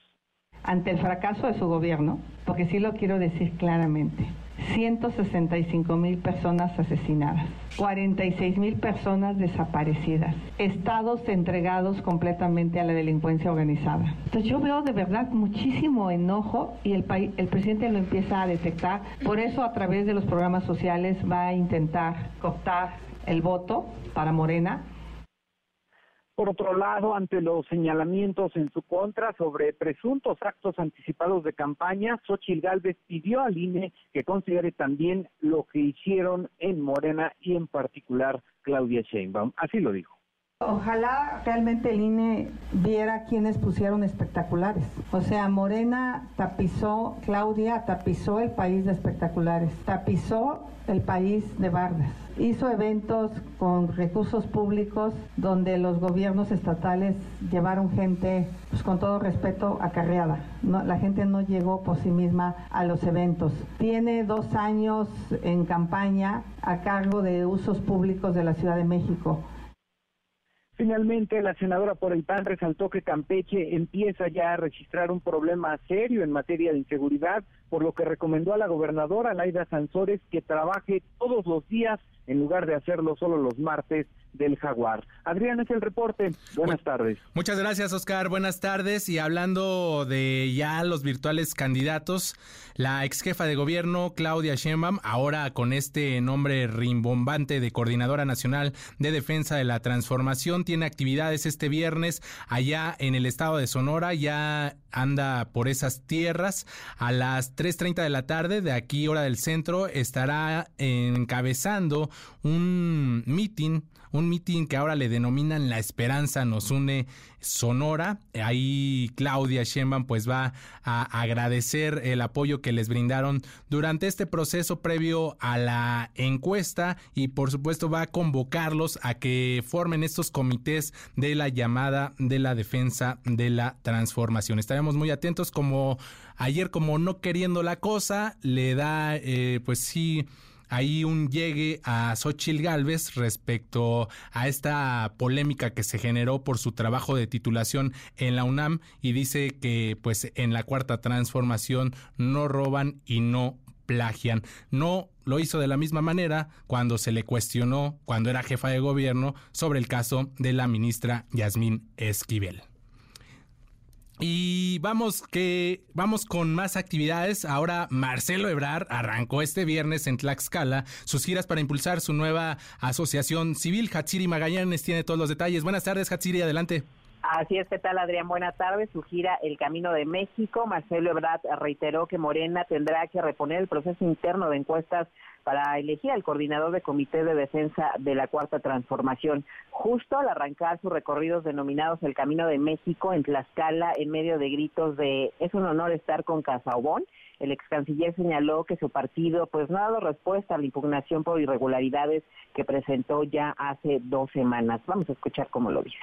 ante el fracaso de su gobierno, porque sí lo quiero decir claramente, 165 mil personas asesinadas, 46 mil personas desaparecidas, estados entregados completamente a la delincuencia organizada. Entonces yo veo de verdad muchísimo enojo y el, el presidente lo empieza a detectar. Por eso a través de los programas sociales va a intentar cooptar el voto para Morena por otro lado, ante los señalamientos en su contra sobre presuntos actos anticipados de campaña, Xochitl Gálvez pidió al INE que considere también lo que hicieron en Morena y en particular Claudia Sheinbaum. Así lo dijo. Ojalá realmente el INE viera quienes pusieron espectaculares. O sea, Morena tapizó, Claudia tapizó el país de espectaculares, tapizó el país de bardas. Hizo eventos con recursos públicos donde los gobiernos estatales llevaron gente, pues con todo respeto, acarreada. La gente no llegó por sí misma a los eventos. Tiene dos años en campaña a cargo de usos públicos de la Ciudad de México. Finalmente, la senadora por el PAN resaltó que Campeche empieza ya a registrar un problema serio en materia de inseguridad, por lo que recomendó a la gobernadora Laida Sansores que trabaje todos los días en lugar de hacerlo solo los martes del Jaguar. Adrián es el reporte. Buenas tardes. Muchas gracias, Oscar. Buenas tardes. Y hablando de ya los virtuales candidatos, la ex jefa de gobierno, Claudia Sheinbaum, ahora con este nombre rimbombante de Coordinadora Nacional de Defensa de la Transformación, tiene actividades este viernes allá en el estado de Sonora. Ya anda por esas tierras. A las 3.30 de la tarde, de aquí, hora del centro, estará encabezando un meeting un mitin que ahora le denominan La Esperanza nos une Sonora. Ahí Claudia Sheinbaum pues va a agradecer el apoyo que les brindaron durante este proceso previo a la encuesta y por supuesto va a convocarlos a que formen estos comités de la llamada de la defensa de la transformación. Estaremos muy atentos como ayer como no queriendo la cosa le da eh, pues sí hay un llegue a Xochil Gálvez respecto a esta polémica que se generó por su trabajo de titulación en la UNAM y dice que pues en la cuarta transformación no roban y no plagian. No lo hizo de la misma manera cuando se le cuestionó, cuando era jefa de gobierno, sobre el caso de la ministra Yasmín Esquivel. Y vamos que vamos con más actividades. Ahora Marcelo Ebrar arrancó este viernes en Tlaxcala sus giras para impulsar su nueva asociación civil. Hatsiri Magallanes tiene todos los detalles. Buenas tardes, Hatsiri, adelante. Así es, ¿qué tal Adrián? Buenas tardes. Su gira El Camino de México. Marcelo Ebrard reiteró que Morena tendrá que reponer el proceso interno de encuestas para elegir al coordinador de Comité de Defensa de la Cuarta Transformación. Justo al arrancar sus recorridos denominados El Camino de México en Tlaxcala, en medio de gritos de es un honor estar con Casaubón, el ex canciller señaló que su partido pues no ha dado respuesta a la impugnación por irregularidades que presentó ya hace dos semanas. Vamos a escuchar cómo lo dice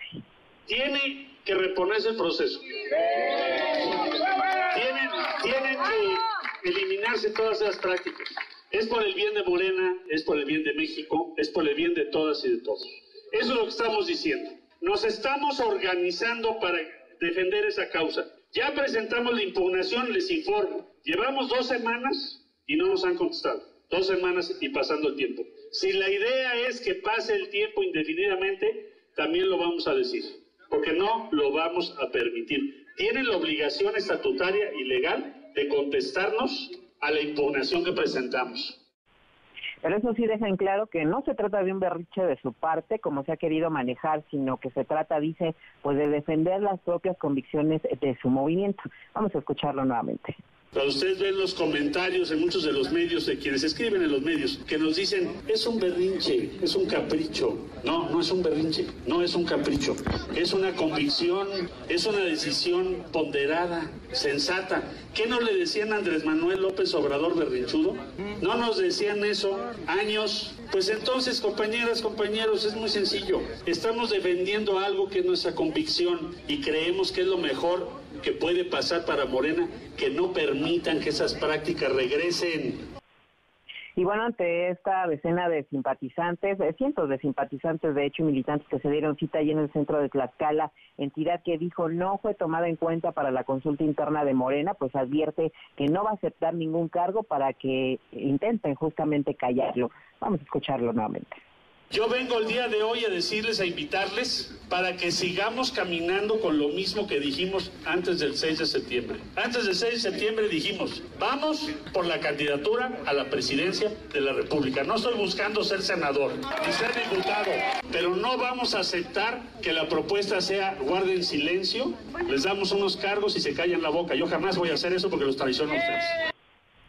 tiene que reponerse el proceso. Tienen, tienen que eliminarse todas esas prácticas. Es por el bien de Morena, es por el bien de México, es por el bien de todas y de todos. Eso es lo que estamos diciendo. Nos estamos organizando para defender esa causa. Ya presentamos la impugnación, les informo. Llevamos dos semanas y no nos han contestado. Dos semanas y pasando el tiempo. Si la idea es que pase el tiempo indefinidamente, también lo vamos a decir porque no lo vamos a permitir. Tienen la obligación estatutaria y legal de contestarnos a la impugnación que presentamos. Pero eso sí deja en claro que no se trata de un berriche de su parte, como se ha querido manejar, sino que se trata, dice, pues de defender las propias convicciones de su movimiento. Vamos a escucharlo nuevamente. Cuando ustedes ven los comentarios en muchos de los medios, de quienes escriben en los medios, que nos dicen, es un berrinche, es un capricho. No, no es un berrinche, no es un capricho. Es una convicción, es una decisión ponderada, sensata. ¿Qué no le decían Andrés Manuel López Obrador berrinchudo? No nos decían eso años. Pues entonces, compañeras, compañeros, es muy sencillo. Estamos defendiendo algo que es nuestra convicción y creemos que es lo mejor que puede pasar para Morena que no permitan que esas prácticas regresen. Y bueno, ante esta decena de simpatizantes, de cientos de simpatizantes, de hecho, militantes que se dieron cita allí en el centro de Tlaxcala, entidad que dijo no fue tomada en cuenta para la consulta interna de Morena, pues advierte que no va a aceptar ningún cargo para que intenten justamente callarlo. Vamos a escucharlo nuevamente. Yo vengo el día de hoy a decirles, a invitarles para que sigamos caminando con lo mismo que dijimos antes del 6 de septiembre. Antes del 6 de septiembre dijimos, vamos por la candidatura a la presidencia de la República. No estoy buscando ser senador ni ser diputado, pero no vamos a aceptar que la propuesta sea guarden silencio, les damos unos cargos y se callan la boca. Yo jamás voy a hacer eso porque los traiciono a ustedes.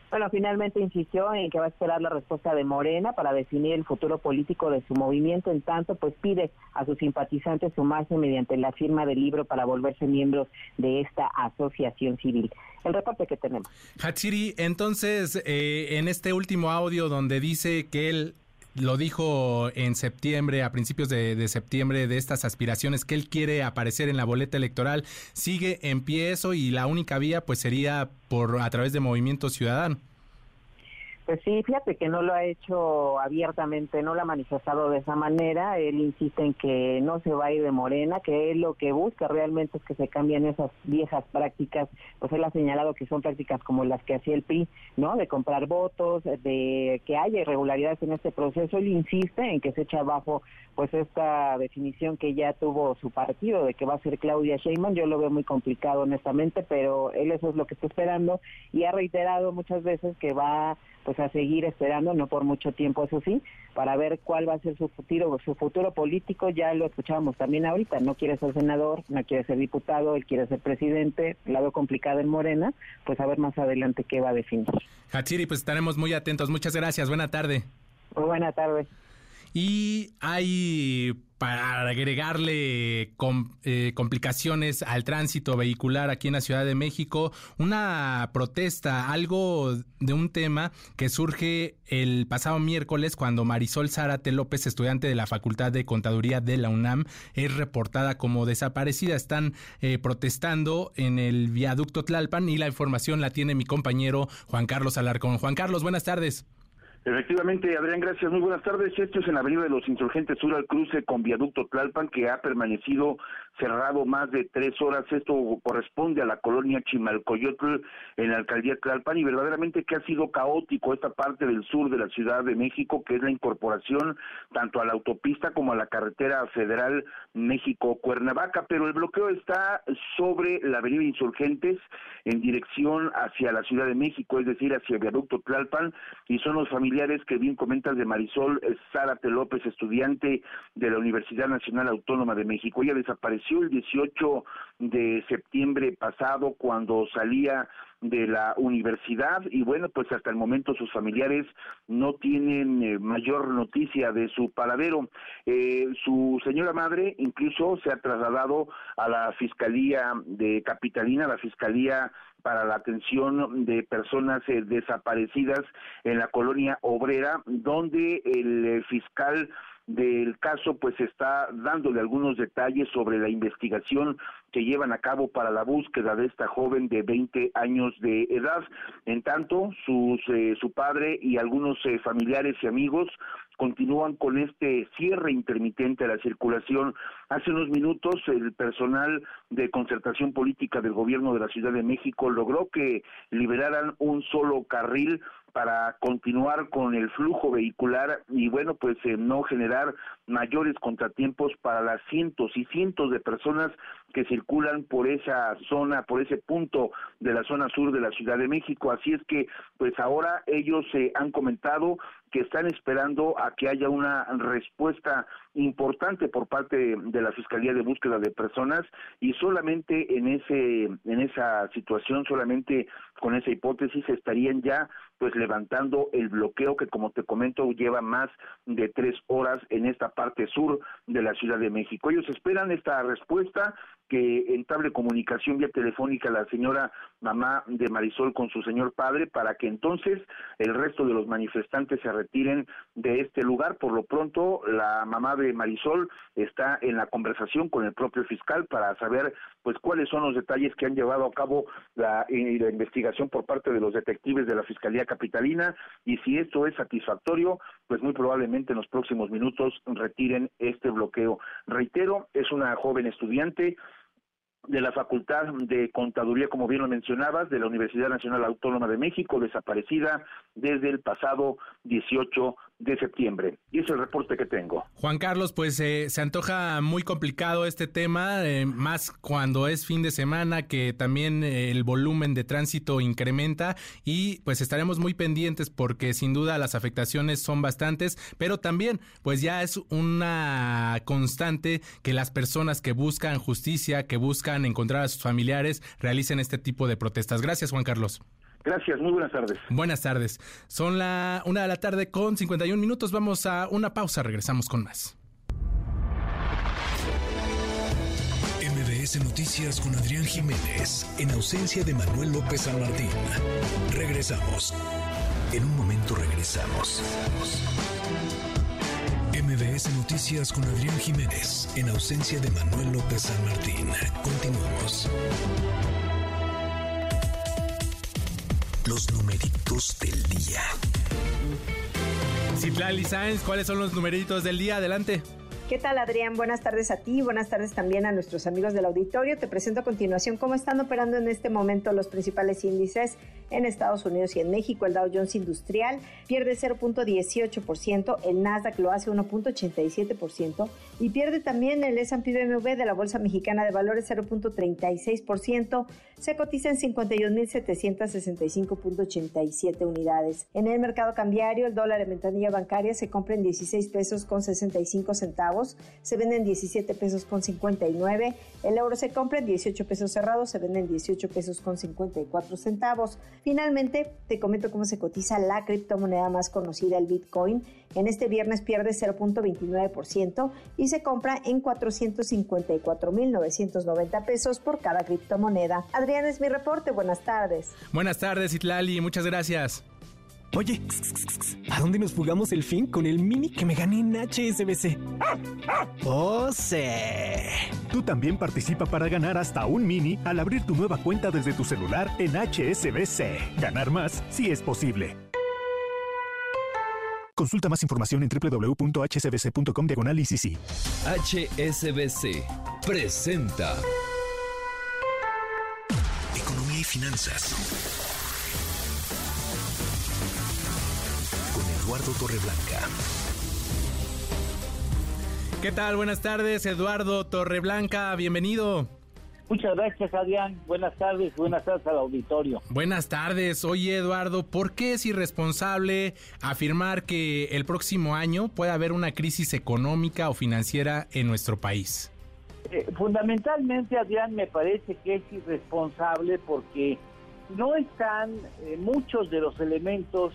Bueno, finalmente insistió en que va a esperar la respuesta de Morena para definir el futuro político de su movimiento. En tanto, pues pide a sus simpatizantes sumarse mediante la firma del libro para volverse miembros de esta asociación civil. El reporte que tenemos. Hatsiri, entonces, eh, en este último audio donde dice que él lo dijo en septiembre, a principios de, septiembre, de estas aspiraciones que él quiere aparecer en la boleta electoral, sigue en pie eso y la única vía pues sería por a través de Movimiento Ciudadano. Pues sí, fíjate que no lo ha hecho abiertamente, no lo ha manifestado de esa manera. Él insiste en que no se va a ir de Morena, que él lo que busca realmente es que se cambien esas viejas prácticas. Pues él ha señalado que son prácticas como las que hacía el PRI, ¿no? De comprar votos, de que haya irregularidades en este proceso. Él insiste en que se echa abajo pues esta definición que ya tuvo su partido de que va a ser Claudia Sheinbaum. Yo lo veo muy complicado honestamente, pero él eso es lo que está esperando y ha reiterado muchas veces que va pues a seguir esperando, no por mucho tiempo, eso sí, para ver cuál va a ser su futuro, su futuro político. Ya lo escuchábamos también ahorita, no quiere ser senador, no quiere ser diputado, él quiere ser presidente, lado complicado en Morena, pues a ver más adelante qué va a definir. Hachiri, pues estaremos muy atentos. Muchas gracias, buena tarde. Muy buena tarde. Y hay para agregarle eh, complicaciones al tránsito vehicular aquí en la Ciudad de México, una protesta, algo de un tema que surge el pasado miércoles cuando Marisol Zárate López, estudiante de la Facultad de Contaduría de la UNAM, es reportada como desaparecida. Están eh, protestando en el viaducto Tlalpan y la información la tiene mi compañero Juan Carlos Alarcón. Juan Carlos, buenas tardes. Efectivamente, Adrián, gracias. Muy buenas tardes. Esto es en la Avenida de los Insurgentes Sur al cruce con Viaducto Tlalpan, que ha permanecido cerrado más de tres horas. Esto corresponde a la colonia Chimalcoyotl en la alcaldía Tlalpan y verdaderamente que ha sido caótico esta parte del sur de la Ciudad de México, que es la incorporación tanto a la autopista como a la carretera federal México-Cuernavaca. Pero el bloqueo está sobre la Avenida Insurgentes en dirección hacia la Ciudad de México, es decir, hacia Viaducto Tlalpan, y son los familiares que bien comentas de Marisol Zárate López, estudiante de la Universidad Nacional Autónoma de México. Ella desapareció el 18 de septiembre pasado cuando salía de la universidad y bueno, pues hasta el momento sus familiares no tienen eh, mayor noticia de su paradero. Eh, su señora madre incluso se ha trasladado a la Fiscalía de Capitalina, la Fiscalía para la atención de personas eh, desaparecidas en la colonia obrera, donde el fiscal del caso pues está dándole algunos detalles sobre la investigación que llevan a cabo para la búsqueda de esta joven de 20 años de edad. En tanto, sus, eh, su padre y algunos eh, familiares y amigos continúan con este cierre intermitente de la circulación. Hace unos minutos el personal de concertación política del gobierno de la Ciudad de México logró que liberaran un solo carril para continuar con el flujo vehicular y bueno pues eh, no generar mayores contratiempos para las cientos y cientos de personas que circulan por esa zona, por ese punto de la zona sur de la Ciudad de México. Así es que, pues ahora ellos se han comentado que están esperando a que haya una respuesta importante por parte de la Fiscalía de Búsqueda de Personas y solamente en ese en esa situación solamente con esa hipótesis estarían ya pues levantando el bloqueo que como te comento lleva más de tres horas en esta parte sur de la Ciudad de México. Ellos esperan esta respuesta que entable comunicación vía telefónica la señora mamá de Marisol con su señor padre para que entonces el resto de los manifestantes se retiren de este lugar. Por lo pronto, la mamá de Marisol está en la conversación con el propio fiscal para saber pues cuáles son los detalles que han llevado a cabo la, eh, la investigación por parte de los detectives de la Fiscalía Capitalina y si esto es satisfactorio, pues muy probablemente en los próximos minutos retiren este bloqueo. Reitero, es una joven estudiante de la Facultad de Contaduría, como bien lo mencionabas, de la Universidad Nacional Autónoma de México, desaparecida desde el pasado 18 de septiembre. Y es el reporte que tengo. Juan Carlos, pues eh, se antoja muy complicado este tema, eh, más cuando es fin de semana, que también eh, el volumen de tránsito incrementa y pues estaremos muy pendientes porque sin duda las afectaciones son bastantes, pero también pues ya es una constante que las personas que buscan justicia, que buscan encontrar a sus familiares, realicen este tipo de protestas. Gracias, Juan Carlos. Gracias, muy buenas tardes. Buenas tardes. Son la una de la tarde con 51 minutos. Vamos a una pausa, regresamos con más. MBS Noticias con Adrián Jiménez, en ausencia de Manuel López San Martín. Regresamos. En un momento regresamos. MBS Noticias con Adrián Jiménez, en ausencia de Manuel López San Martín. Continuamos. Los numeritos del día. Citlali Sáenz, ¿cuáles son los numeritos del día? Adelante. ¿Qué tal, Adrián? Buenas tardes a ti, buenas tardes también a nuestros amigos del auditorio. Te presento a continuación cómo están operando en este momento los principales índices en Estados Unidos y en México. El Dow Jones Industrial pierde 0.18%, el Nasdaq lo hace 1.87% y pierde también el S&P BMW de la Bolsa Mexicana de Valores 0.36%. Se cotiza en 51.765.87 unidades. En el mercado cambiario, el dólar en ventanilla bancaria se compra en 16 pesos con 65 centavos se venden 17 pesos con 59, el euro se compra en 18 pesos cerrados, se venden 18 pesos con 54 centavos. Finalmente, te comento cómo se cotiza la criptomoneda más conocida, el Bitcoin. En este viernes pierde 0.29% y se compra en 454.990 pesos por cada criptomoneda. Adrián es mi reporte, buenas tardes. Buenas tardes, Itlali, muchas gracias. Oye, ¿a dónde nos jugamos el fin con el mini que me gané en HSBC? ¡Oh, sí! Tú también participa para ganar hasta un mini al abrir tu nueva cuenta desde tu celular en HSBC. Ganar más si es posible. Consulta más información en www.hsbc.com diagonal HSBC presenta Economía y Finanzas Eduardo Torreblanca. ¿Qué tal? Buenas tardes, Eduardo Torreblanca, bienvenido. Muchas gracias, Adrián. Buenas tardes, buenas tardes al auditorio. Buenas tardes. Oye, Eduardo, ¿por qué es irresponsable afirmar que el próximo año puede haber una crisis económica o financiera en nuestro país? Eh, fundamentalmente, Adrián, me parece que es irresponsable porque no están eh, muchos de los elementos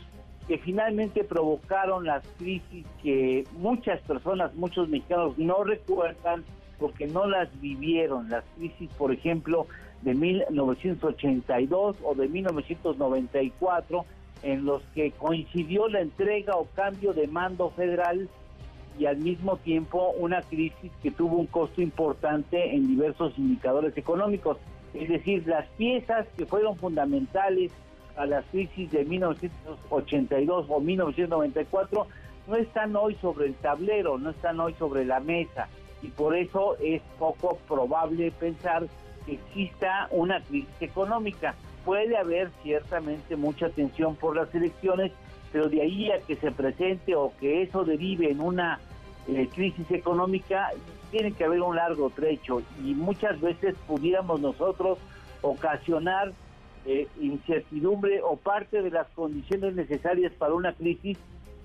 que finalmente provocaron las crisis que muchas personas, muchos mexicanos no recuerdan porque no las vivieron. Las crisis, por ejemplo, de 1982 o de 1994, en los que coincidió la entrega o cambio de mando federal y al mismo tiempo una crisis que tuvo un costo importante en diversos indicadores económicos. Es decir, las piezas que fueron fundamentales a las crisis de 1982 o 1994 no están hoy sobre el tablero, no están hoy sobre la mesa y por eso es poco probable pensar que exista una crisis económica. Puede haber ciertamente mucha tensión por las elecciones, pero de ahí a que se presente o que eso derive en una eh, crisis económica, tiene que haber un largo trecho y muchas veces pudiéramos nosotros ocasionar eh, incertidumbre o parte de las condiciones necesarias para una crisis,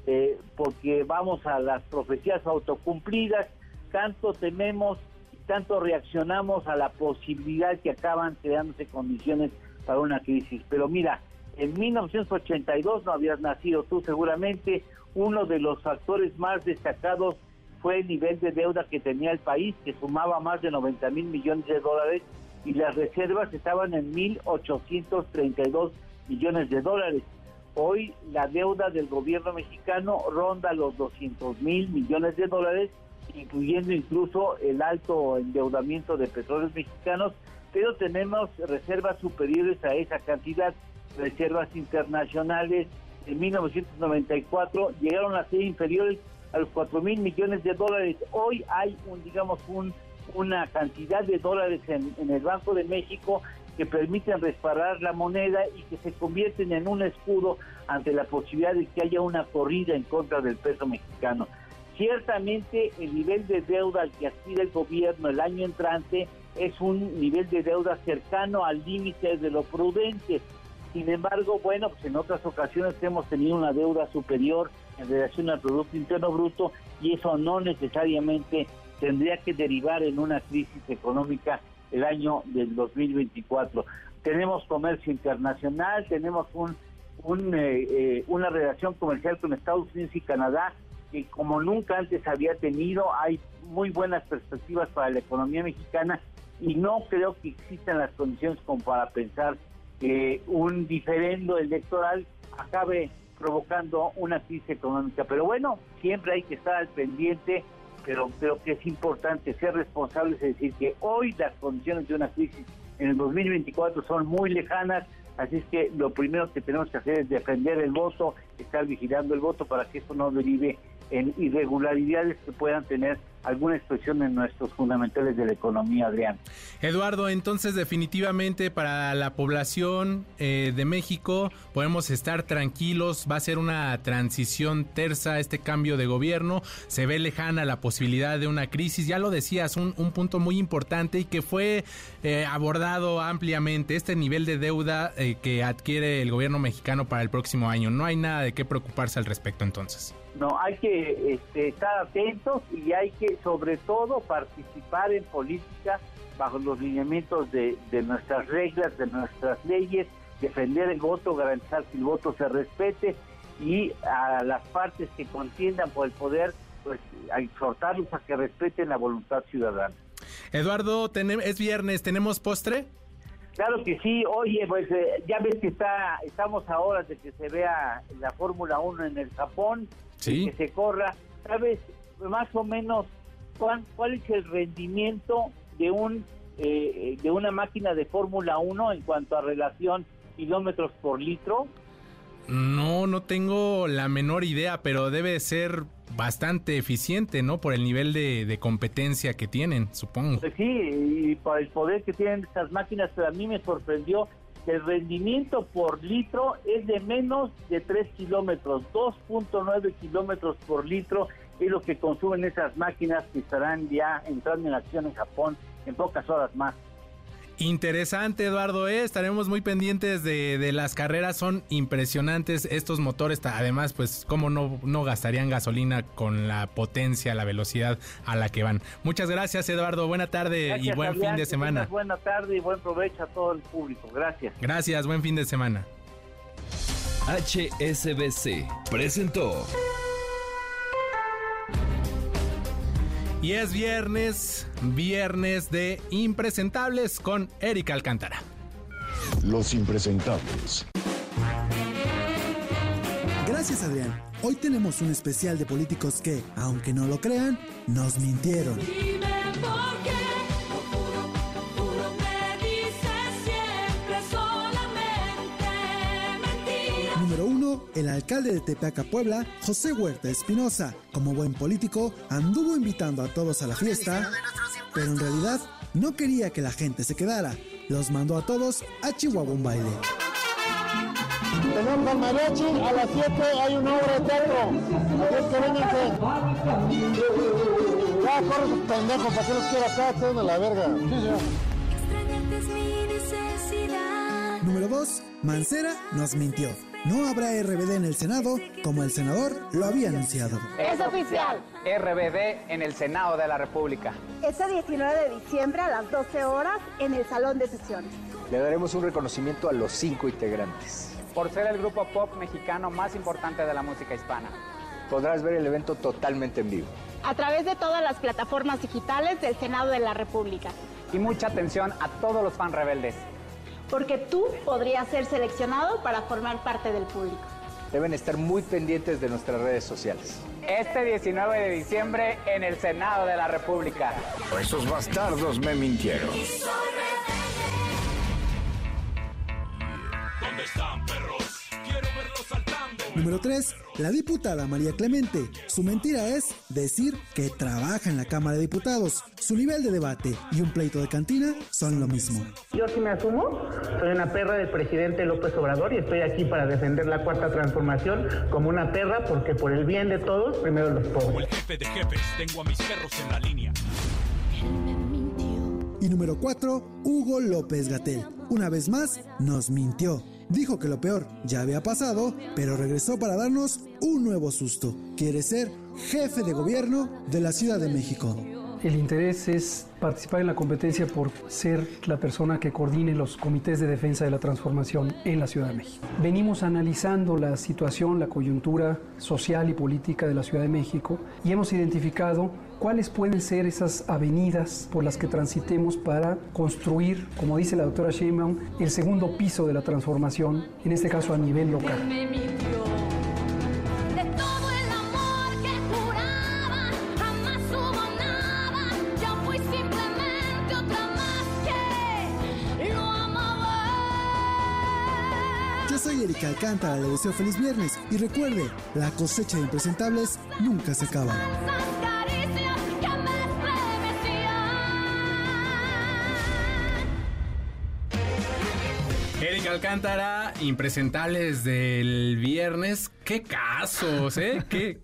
eh, porque vamos a las profecías autocumplidas, tanto tememos y tanto reaccionamos a la posibilidad que acaban creándose condiciones para una crisis. Pero mira, en 1982 no habías nacido tú seguramente, uno de los factores más destacados fue el nivel de deuda que tenía el país, que sumaba más de 90 mil millones de dólares y las reservas estaban en 1.832 millones de dólares. Hoy la deuda del gobierno mexicano ronda los 200 mil millones de dólares, incluyendo incluso el alto endeudamiento de petróleos mexicanos, pero tenemos reservas superiores a esa cantidad, reservas internacionales en 1994 llegaron a ser inferiores a los 4 mil millones de dólares. Hoy hay un, digamos, un una cantidad de dólares en, el Banco de México que permiten respaldar la moneda y que se convierten en un escudo ante la posibilidad de que haya una corrida en contra del peso mexicano. Ciertamente el nivel de deuda al que aspira el gobierno el año entrante es un nivel de deuda cercano al límite de lo prudente. Sin embargo, bueno, pues en otras ocasiones hemos tenido una deuda superior en relación al Producto Interno Bruto y eso no necesariamente tendría que derivar en una crisis económica el año del 2024. tenemos comercio internacional, tenemos un, eh, eh, una relación comercial con Estados Unidos y Canadá que como nunca antes había tenido, hay muy buenas perspectivas para la economía mexicana y no creo que existan las condiciones como para pensar que un diferendo electoral acabe provocando una crisis económica. Pero bueno, siempre hay que estar al pendiente, pero creo que es importante ser responsables, es decir, que hoy las condiciones de una crisis en el 2024 son muy lejanas, así es que lo primero que tenemos que hacer es defender el voto, estar vigilando el voto para que esto no derive en irregularidades que puedan tener alguna expresión en nuestros fundamentales de la economía, Adrián. Eduardo, entonces definitivamente para la población eh, de México podemos estar tranquilos, va a ser una transición tersa este cambio de gobierno, se ve lejana la posibilidad de una crisis, ya lo decías, un, punto muy importante y que fue eh, abordado ampliamente, este nivel de deuda eh, que adquiere el gobierno mexicano para el próximo año, no hay nada de qué preocuparse al respecto entonces. No, hay que este, estar atentos y hay que sobre todo participar en política bajo los lineamientos de, nuestras reglas, de nuestras leyes, defender el voto, garantizar que el voto se respete y a las partes que contiendan por el poder, pues exhortarlos a que respeten la voluntad ciudadana. Eduardo, es viernes, ¿tenemos postre? Claro que sí, oye, pues eh, ya ves que está, estamos a horas de que se vea la Fórmula 1 en el Japón, que se corra. ¿Sabes más o menos cuál, cuál es el rendimiento de un eh, de una máquina de Fórmula 1 en cuanto a relación kilómetros por litro? No, no tengo la menor idea, pero debe ser bastante eficiente, ¿no? Por el nivel de, competencia que tienen, supongo. Pues sí, y por el poder que tienen estas máquinas, pero a mí me sorprendió el rendimiento por litro es de menos de 3 kilómetros, 2.9 kilómetros por litro es lo que consumen esas máquinas que estarán ya entrando en acción en Japón en pocas horas más. Interesante, Eduardo. ¿eh? Estaremos muy pendientes de, las carreras. Son impresionantes estos motores. Además, pues, cómo no, no gastarían gasolina con la potencia, la velocidad a la que van. Muchas gracias, Eduardo. Buena tarde y buen fin de semana. Buena tarde y buen provecho a todo el público. Gracias. Gracias, buen fin de semana. HSBC presentó. Y es viernes, viernes de impresentables con Erika Alcántara. Los impresentables. Gracias Adrián. Hoy tenemos un especial de políticos que, aunque no lo crean, nos mintieron. Número 1. El alcalde de Tepeaca, Puebla, José Huerta Espinosa. Como buen político, anduvo invitando a todos a la fiesta, pero en realidad no quería que la gente se quedara. Los mandó a todos a Chihuahua un baile. Tenemos mariachi, a las 7 hay una obra de teatro. Es que vénganse. Ya, corre sus pendejos, ¿para qué los quiero acá? De la verga. Número 2. Mancera nos mintió. No habrá RBD en el Senado, como el senador lo había anunciado. Es oficial. RBD en el Senado de la República. Este 19 de diciembre a las 12 horas en el Salón de Sesiones. Le daremos un reconocimiento a los cinco integrantes. Por ser el grupo pop mexicano más importante de la música hispana. Podrás ver el evento totalmente en vivo. A través de todas las plataformas digitales del Senado de la República. Y mucha atención a todos los fan rebeldes porque tú podrías ser seleccionado para formar parte del público. Deben estar muy pendientes de nuestras redes sociales. Este 19 de diciembre en el Senado de la República. Esos bastardos me mintieron. ¿Dónde están, perros? Número 3. La diputada María Clemente. Su mentira es decir que trabaja en la Cámara de Diputados. Su nivel de debate y un pleito de cantina son lo mismo. Yo sí me asumo. Soy una perra del presidente López Obrador y estoy aquí para defender la cuarta transformación como una perra porque por el bien de todos, primero los pobres. Como el jefe de jefes, tengo a mis perros en la línea. Y número 4, Hugo López Gatel. Una vez más, nos mintió. Dijo que lo peor ya había pasado, pero regresó para darnos un nuevo susto. Quiere ser jefe de gobierno de la Ciudad de México. el interés es participar en la competencia por ser la persona que coordine los comités de defensa de la transformación en la Ciudad de México. Venimos analizando la situación, la coyuntura social y política de la Ciudad de México y hemos identificado cuáles pueden ser esas avenidas por las que transitemos para construir, como dice la doctora Sheinbaum, el segundo piso de la transformación, en este caso a nivel local. soy Erika Alcántara, le deseo feliz viernes y recuerde, la cosecha de impresentables nunca se acaba. Erika Alcántara, impresentables del viernes. ¡Qué casos, eh! ¿Qué?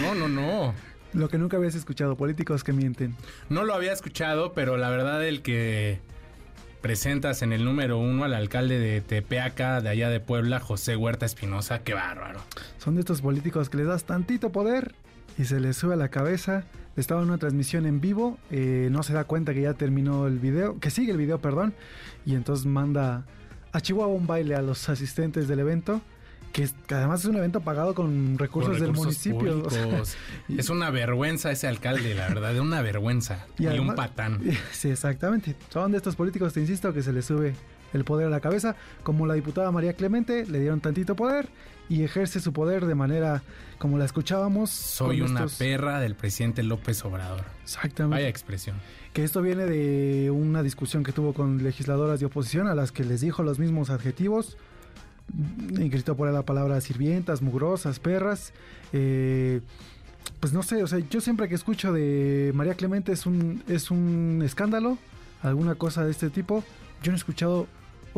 No, no, no. Lo que nunca habías escuchado, políticos que mienten. No lo había escuchado, pero la verdad el que presentas en el número uno al alcalde de Tepeaca, de allá de Puebla, José Huerta Espinosa. Qué bárbaro. Son de estos políticos que les das tantito poder y se les sube a la cabeza. Estaba en una transmisión en vivo, eh, no se da cuenta que ya terminó el video, que sigue el video, perdón, y entonces manda a Chihuahua un baile a los asistentes del evento que, además es un evento pagado con recursos, del municipio. es una vergüenza ese alcalde, la verdad, de una vergüenza. Y, un patán. Sí, exactamente. Son de estos políticos, te insisto, que se les sube el poder a la cabeza. Como la diputada María Clemente, le dieron tantito poder y ejerce su poder de manera como la escuchábamos. Soy una perra del presidente López Obrador. Exactamente. Vaya expresión. Que esto viene de una discusión que tuvo con legisladoras de oposición a las que les dijo los mismos adjetivos y gritó por ahí la palabra sirvientas, mugrosas, perras. Eh, pues no sé, o sea, yo siempre que escucho de María Clemente es un, es un escándalo, alguna cosa de este tipo. Yo no he escuchado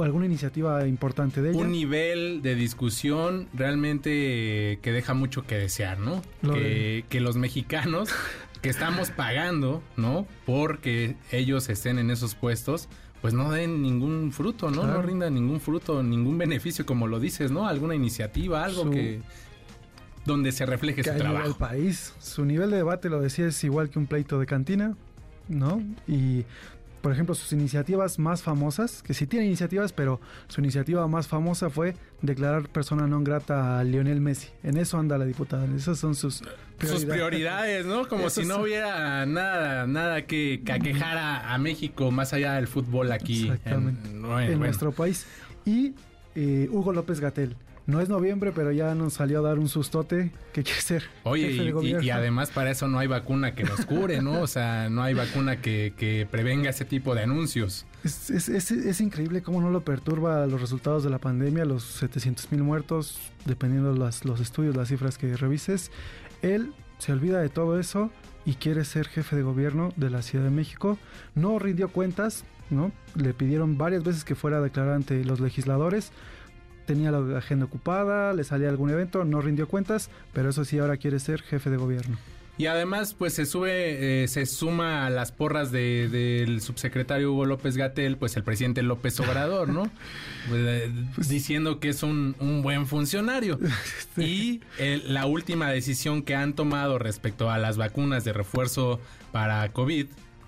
alguna iniciativa importante de ella. Un nivel de discusión realmente que deja mucho que desear, ¿no? Que, que, los mexicanos que estamos pagando, ¿no? Porque ellos estén en esos puestos, pues no den ningún fruto, ¿no? No rindan ningún fruto, ningún beneficio, como lo dices, ¿no? Alguna iniciativa, algo que donde se refleje su trabajo. El país, su nivel de debate, lo decía, es igual que un pleito de cantina, ¿no? Y por ejemplo, sus iniciativas más famosas, que sí tiene iniciativas, pero su iniciativa más famosa fue declarar persona non grata a Lionel Messi. En eso anda la diputada, esas son sus prioridades. Sus prioridades, ¿no? Como si no hubiera nada, nada que, aquejar a, México más allá del fútbol aquí en, nuestro país. Y eh, Hugo López Gatel no es noviembre, pero ya nos salió a dar un sustote. ¿Qué quiere ser? Oye, y, además para eso no hay vacuna que nos cure, ¿no? O sea, no hay vacuna que, prevenga ese tipo de anuncios. Es, es, increíble cómo no lo perturba los resultados de la pandemia, los 700 mil muertos, dependiendo los estudios, las cifras que revises. Él se olvida de todo eso y quiere ser jefe de gobierno de la Ciudad de México. No rindió cuentas, ¿no? Le pidieron varias veces que fuera a declarar ante los legisladores tenía la agenda ocupada, le salía algún evento, no rindió cuentas, pero eso sí, ahora quiere ser jefe de gobierno. Y además, pues se sube, eh, se suma a las porras del subsecretario Hugo López Gatel, pues el presidente López Obrador, ¿no? Pues, eh, pues diciendo que es un, buen funcionario. Y la última decisión que han tomado respecto a las vacunas de refuerzo para COVID,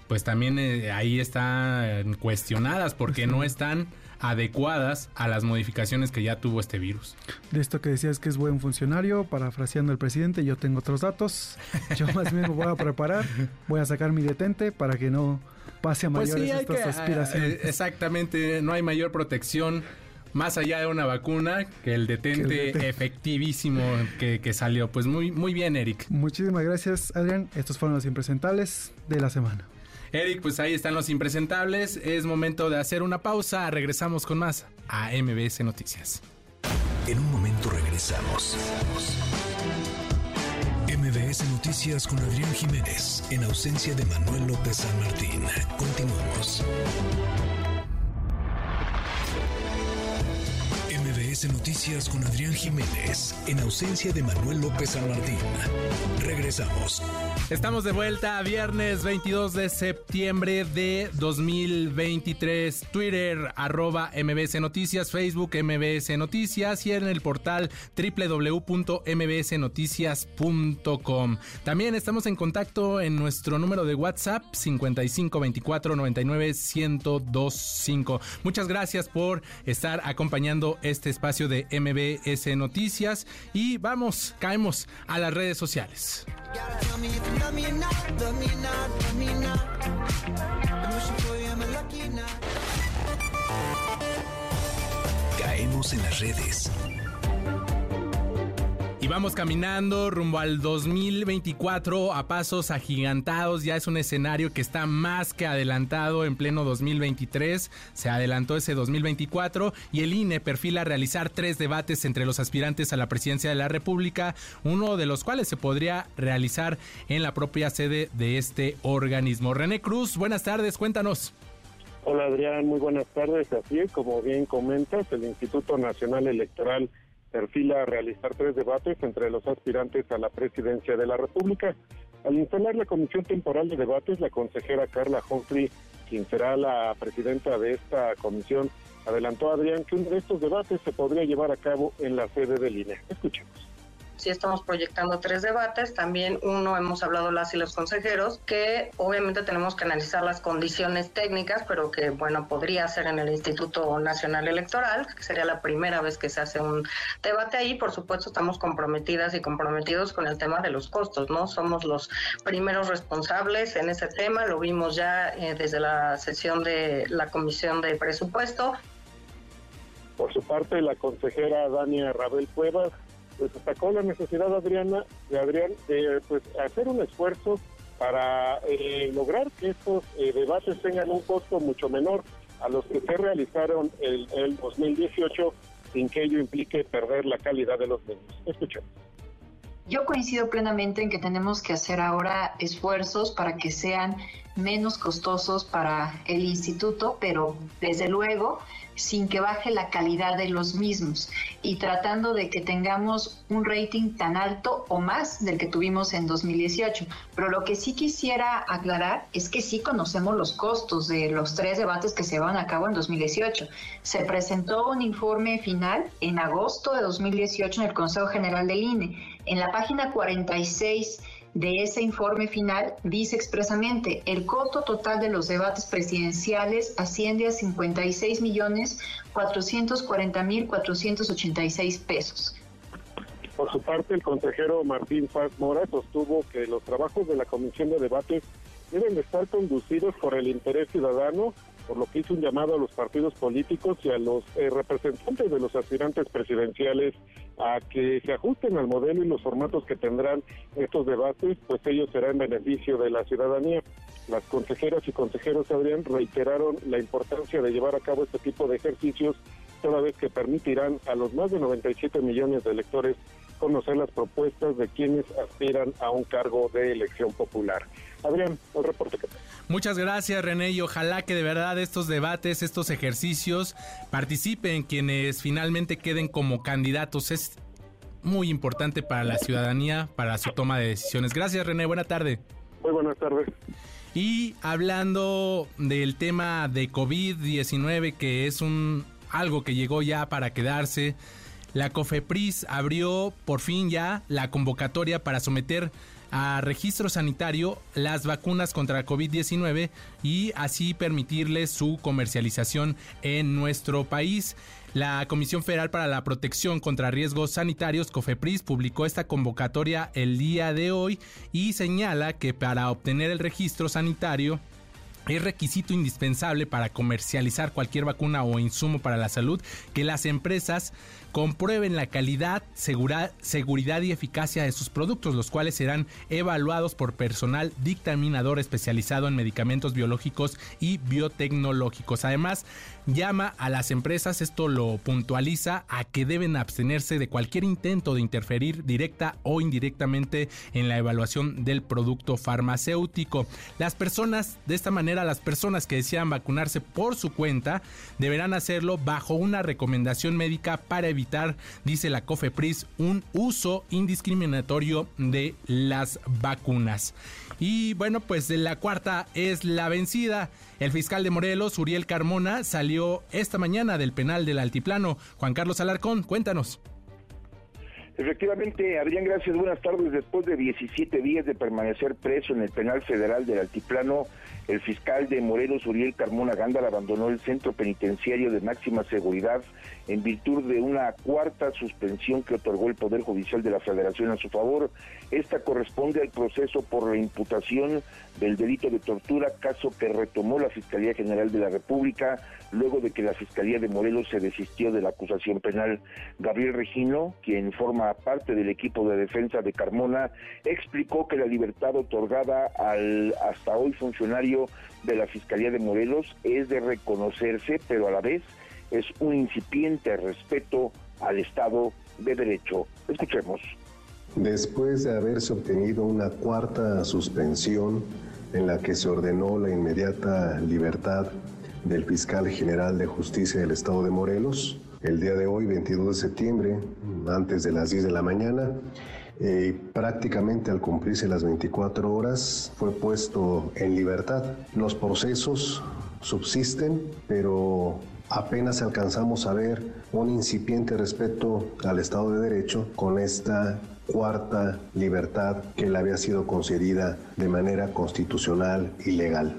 pues también eh, ahí están cuestionadas porque no están adecuadas a las modificaciones que ya tuvo este virus. De esto que decías que es buen funcionario, parafraseando al presidente, yo tengo otros datos. Yo más bien me voy a preparar, voy a sacar mi detente para que no pase a pues mayores estas aspiraciones. Eh, exactamente, no hay mayor protección más allá de una vacuna que el detente, efectivísimo que, que, salió. Pues muy, muy bien, Eric. Muchísimas gracias, Adrián. Estos fueron los impresentables de la semana. Eric, pues ahí están los impresentables. Es momento de hacer una pausa. Regresamos con más a MBS Noticias. En un momento regresamos. MBS Noticias con Adrián Jiménez, en ausencia de Manuel López San Martín. Continuamos. MBS Noticias con Adrián Jiménez, en ausencia de Manuel López San Martín. Regresamos. Estamos de vuelta viernes 22 de septiembre de 2023. Twitter, arroba MBS Noticias, Facebook MBS Noticias y en el portal www.mbsnoticias.com. También estamos en contacto en nuestro número de WhatsApp 5524 99 1025. Muchas gracias por estar acompañando este espacio de MBS Noticias y vamos, caemos a las redes sociales. Caemos en las redes vamos caminando rumbo al 2024 a pasos agigantados. Ya es un escenario que está más que adelantado en pleno 2023. Se adelantó ese 2024 y el INE perfila realizar tres debates entre los aspirantes a la presidencia de la República, uno de los cuales se podría realizar en la propia sede de este organismo. René Cruz, buenas tardes, cuéntanos. Hola Adrián, muy buenas tardes. Así es, como bien comentas, el Instituto Nacional Electoral perfila realizar tres debates entre los aspirantes a la presidencia de la República. Al instalar la comisión temporal de debates, la consejera Carla Humphrey, quien será la presidenta de esta comisión, adelantó a Adrián que uno de estos debates se podría llevar a cabo en la sede del INE. Escuchemos sí estamos proyectando tres debates. También uno hemos hablado las y los consejeros, que obviamente tenemos que analizar las condiciones técnicas, pero que bueno, podría ser en el Instituto Nacional Electoral, que sería la primera vez que se hace un debate ahí. Por supuesto, estamos comprometidas y comprometidos con el tema de los costos, ¿no? Somos los primeros responsables en ese tema, lo vimos ya eh, desde la sesión de la Comisión de Presupuesto. Por su parte, la consejera Dania Rabel Cuevas pues destacó la necesidad Adriana, de Adrián de pues hacer un esfuerzo para eh, lograr que estos eh, debates tengan un costo mucho menor a los que se realizaron el, el 2018 sin que ello implique perder la calidad de los medios. Escuchemos. Yo coincido plenamente en que tenemos que hacer ahora esfuerzos para que sean menos costosos para el instituto, pero desde luego sin que baje la calidad de los mismos y tratando de que tengamos un rating tan alto o más del que tuvimos en 2018. Pero lo que sí quisiera aclarar es que sí conocemos los costos de los tres debates que se van a cabo en 2018. Se presentó un informe final en agosto de 2018 en el Consejo General del INE. En la página 46 de ese informe final dice expresamente, el costo total de los debates presidenciales asciende a 56 millones 440 mil 486 pesos. Por su parte, el consejero Martín Paz Mora sostuvo que los trabajos de la Comisión de Debates deben estar conducidos por el interés ciudadano por lo que hizo un llamado a los partidos políticos y a los eh, representantes de los aspirantes presidenciales a que se ajusten al modelo y los formatos que tendrán estos debates, pues ellos serán en beneficio de la ciudadanía. Las consejeras y consejeros, Adrián, reiteraron la importancia de llevar a cabo este tipo de ejercicios, toda vez que permitirán a los más de 97 millones de electores conocer las propuestas de quienes aspiran a un cargo de elección popular. Adrián, el reporte que Muchas gracias René y ojalá que de verdad estos debates, estos ejercicios participen quienes finalmente queden como candidatos. Es muy importante para la ciudadanía, para su toma de decisiones. Gracias René, buena tarde. Muy buenas tardes. Y hablando del tema de COVID-19, que es un algo que llegó ya para quedarse, la COFEPRIS abrió por fin ya la convocatoria para someter a registro sanitario las vacunas contra COVID-19 y así permitirles su comercialización en nuestro país. La Comisión Federal para la Protección contra Riesgos Sanitarios, COFEPRIS, publicó esta convocatoria el día de hoy y señala que para obtener el registro sanitario es requisito indispensable para comercializar cualquier vacuna o insumo para la salud que las empresas comprueben la calidad, seguridad y eficacia de sus productos, los cuales serán evaluados por personal dictaminador especializado en medicamentos biológicos y biotecnológicos. Además, llama a las empresas, esto lo puntualiza, a que deben abstenerse de cualquier intento de interferir directa o indirectamente en la evaluación del producto farmacéutico. Las personas de esta manera las personas que desean vacunarse por su cuenta deberán hacerlo bajo una recomendación médica para evitar, dice la COFEPRIS, un uso indiscriminatorio de las vacunas. Y bueno, pues la cuarta es la vencida. El fiscal de Morelos, Uriel Carmona, salió esta mañana del penal del Altiplano. Juan Carlos Alarcón, cuéntanos. Efectivamente, Adrián, gracias. Buenas tardes. Después de 17 días de permanecer preso en el penal federal del Altiplano, el fiscal de Morelos, Uriel Carmona Gándara, abandonó el centro penitenciario de máxima seguridad en virtud de una cuarta suspensión que otorgó el Poder Judicial de la Federación a su favor. Esta corresponde al proceso por la imputación del delito de tortura, caso que retomó la Fiscalía General de la República luego de que la Fiscalía de Morelos se desistió de la acusación penal. Gabriel Regino, quien forma parte del equipo de defensa de Carmona, explicó que la libertad otorgada al hasta hoy funcionario de la Fiscalía de Morelos es de reconocerse, pero a la vez es un incipiente respeto al Estado de Derecho. Escuchemos. Después de haberse obtenido una cuarta suspensión en la que se ordenó la inmediata libertad del fiscal general de justicia del Estado de Morelos, el día de hoy, 22 de septiembre, antes de las 10 de la mañana, eh, prácticamente al cumplirse las 24 horas fue puesto en libertad. Los procesos subsisten, pero apenas alcanzamos a ver un incipiente respeto al Estado de Derecho con esta cuarta libertad que le había sido concedida de manera constitucional y legal.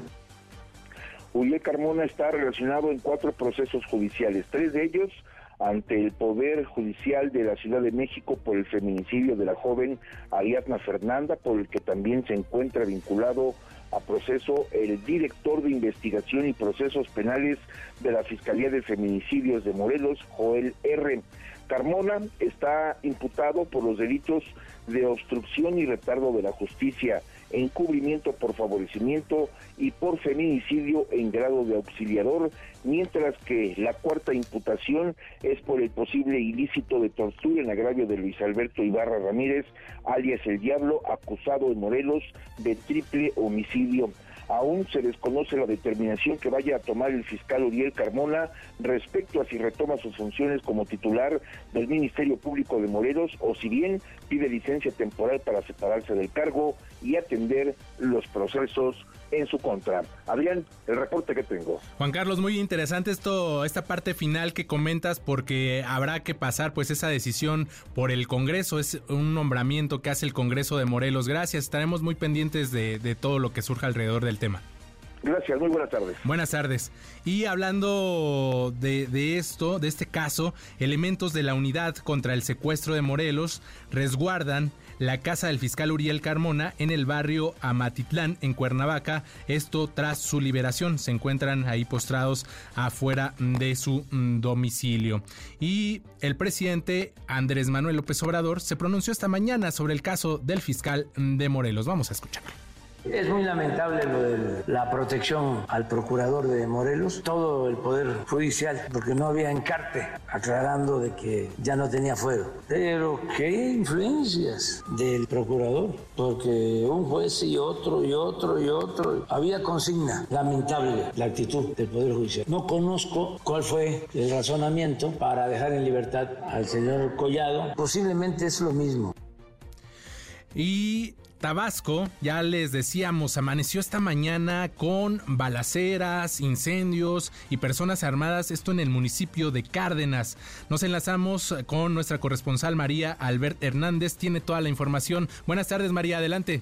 Uriel Carmona está relacionado en cuatro procesos judiciales, tres de ellos ante el Poder Judicial de la Ciudad de México por el feminicidio de la joven Ariadna Fernanda, por el que también se encuentra vinculado a proceso el director de investigación y procesos penales de la Fiscalía de Feminicidios de Morelos, Joel R. Carmona está imputado por los delitos de obstrucción y retardo de la justicia, encubrimiento por favorecimiento y por feminicidio en grado de auxiliador, mientras que la cuarta imputación es por el posible ilícito de tortura en agravio de Luis Alberto Ibarra Ramírez, alias el Diablo, acusado en Morelos de triple homicidio. Aún se desconoce la determinación que vaya a tomar el fiscal Uriel Carmona respecto a si retoma sus funciones como titular del Ministerio Público de Morelos o si bien pide licencia temporal para separarse del cargo y atender los procesos en su contra. Adrián, el reporte que tengo. Juan Carlos, muy interesante esto, esta parte final que comentas porque habrá que pasar pues esa decisión por el Congreso, es un nombramiento que hace el Congreso de Morelos. Gracias, estaremos muy pendientes de, de todo lo que surja alrededor del tema. Gracias, muy buenas tardes. Buenas tardes. Y hablando de, de, esto, de este caso, elementos de la unidad contra el secuestro de Morelos resguardan la casa del fiscal Uriel Carmona en el barrio Amatitlán, en Cuernavaca. Esto tras su liberación. Se encuentran ahí postrados afuera de su mm, domicilio. Y el presidente Andrés Manuel López Obrador se pronunció esta mañana sobre el caso del fiscal de Morelos. Vamos a escucharlo. Es muy lamentable lo de la protección al procurador de Morelos, todo el poder judicial, porque no había encarte aclarando de que ya no tenía fuero. Pero qué influencias del procurador, porque un juez y otro y otro y otro, había consigna. Lamentable la actitud del poder judicial. No conozco cuál fue el razonamiento para dejar en libertad al señor Collado. Posiblemente es lo mismo. Y Tabasco, ya les decíamos, amaneció esta mañana con balaceras, incendios y personas armadas, esto en el municipio de Cárdenas. Nos enlazamos con nuestra corresponsal María Albert Hernández, tiene toda la información. Buenas tardes María, adelante.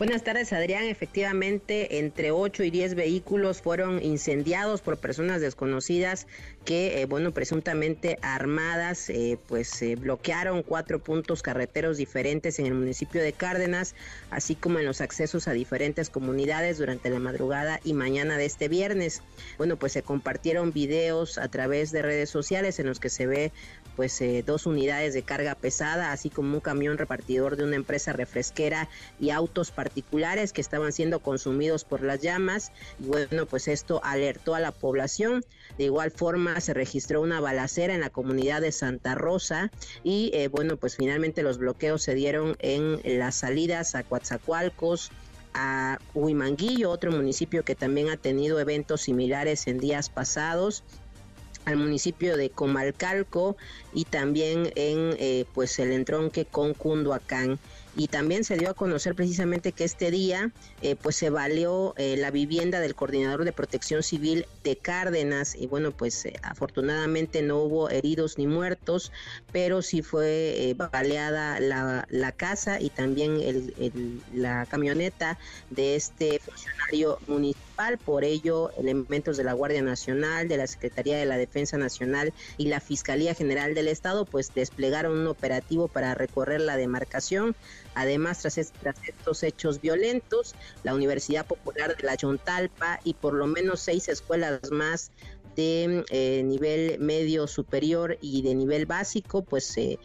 Buenas tardes, Adrián. Efectivamente, entre 8 y 10 vehículos fueron incendiados por personas desconocidas que, eh, bueno, presuntamente armadas, eh, pues eh, bloquearon cuatro puntos carreteros diferentes en el municipio de Cárdenas, así como en los accesos a diferentes comunidades durante la madrugada y mañana de este viernes. Bueno, pues se compartieron videos a través de redes sociales en los que se ve pues eh, dos unidades de carga pesada, así como un camión repartidor de una empresa refresquera y autos particulares que estaban siendo consumidos por las llamas. Y bueno, pues esto alertó a la población. De igual forma se registró una balacera en la comunidad de Santa Rosa y eh, bueno, pues finalmente los bloqueos se dieron en las salidas a Coatzacoalcos, a Huimanguillo, otro municipio que también ha tenido eventos similares en días pasados al municipio de Comalcalco y también en eh, pues el entronque con Cunduacán. Y también se dio a conocer precisamente que este día eh, pues se valió eh, la vivienda del coordinador de protección civil de Cárdenas. Y bueno pues eh, afortunadamente no hubo heridos ni muertos pero sí fue baleada la, la, casa y también el, la camioneta de este funcionario municipal por ello elementos de la Guardia Nacional de la Secretaría de la Defensa Nacional y la Fiscalía General del Estado pues desplegaron un operativo para recorrer la demarcación. Además, tras, estos hechos violentos, la Universidad Popular de la Chontalpa y por lo menos seis escuelas más de eh, nivel medio superior y de nivel básico pues eh,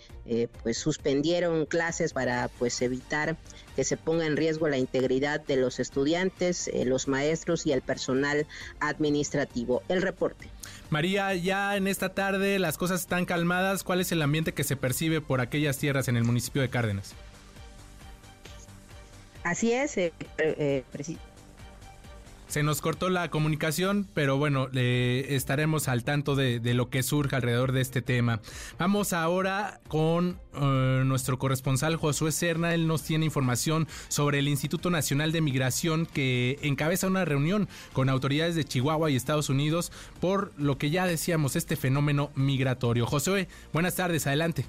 pues suspendieron clases para pues evitar que se ponga en riesgo la integridad de los estudiantes eh, los maestros y el personal administrativo. El reporte. María ya en esta tarde las cosas están calmadas. Cuál es el ambiente que se percibe por aquellas tierras en el municipio de Cárdenas Así es, eh, eh, se nos cortó la comunicación, pero bueno, estaremos al tanto de, lo que surja alrededor de este tema. Vamos ahora con eh, nuestro corresponsal Josué Serna. Él nos tiene información sobre el Instituto Nacional de Migración que encabeza una reunión con autoridades de Chihuahua y Estados Unidos por lo que ya decíamos, este fenómeno migratorio. Josué, buenas tardes, adelante.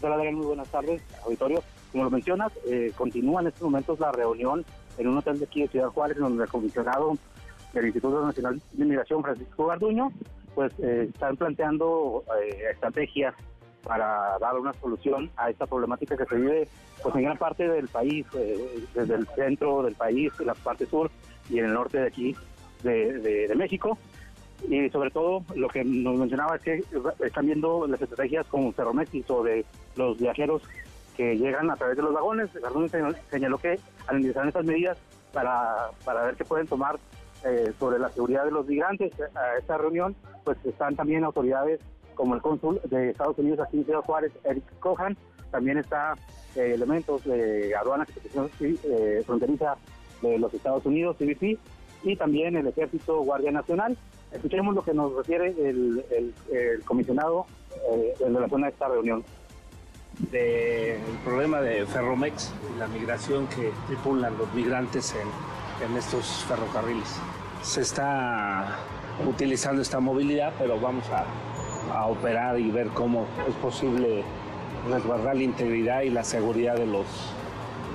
Hola, muy buenas tardes, auditorio. Como lo mencionas, eh, continúa en estos momentos la reunión en un hotel de aquí de Ciudad Juárez, donde el comisionado del Instituto Nacional de Inmigración, Francisco Garduño, pues eh, están planteando eh, estrategias para dar una solución a esta problemática que se vive pues en gran parte del país, desde el centro del país, en la parte sur y en el norte de aquí de, México. Y sobre todo lo que nos mencionaba es que están viendo las estrategias como Cerromex o de los viajeros que llegan a través de los vagones. Garduño señaló que al iniciar estas medidas para, para ver qué pueden tomar eh, sobre la seguridad de los migrantes a esta reunión, pues están también autoridades como el cónsul de Estados Unidos aquí en Juárez, Eric Cohan, también está eh, elementos de aduana eh, fronteriza de los Estados Unidos, CBP, y también el Ejército Guardia Nacional. Escuchemos lo que nos refiere el, el, comisionado en relación a esta reunión del problema de Ferromex y la migración que tripulan los migrantes en, estos ferrocarriles. Se está utilizando esta movilidad, pero vamos a, a operar y ver cómo es posible resguardar la integridad y la seguridad de los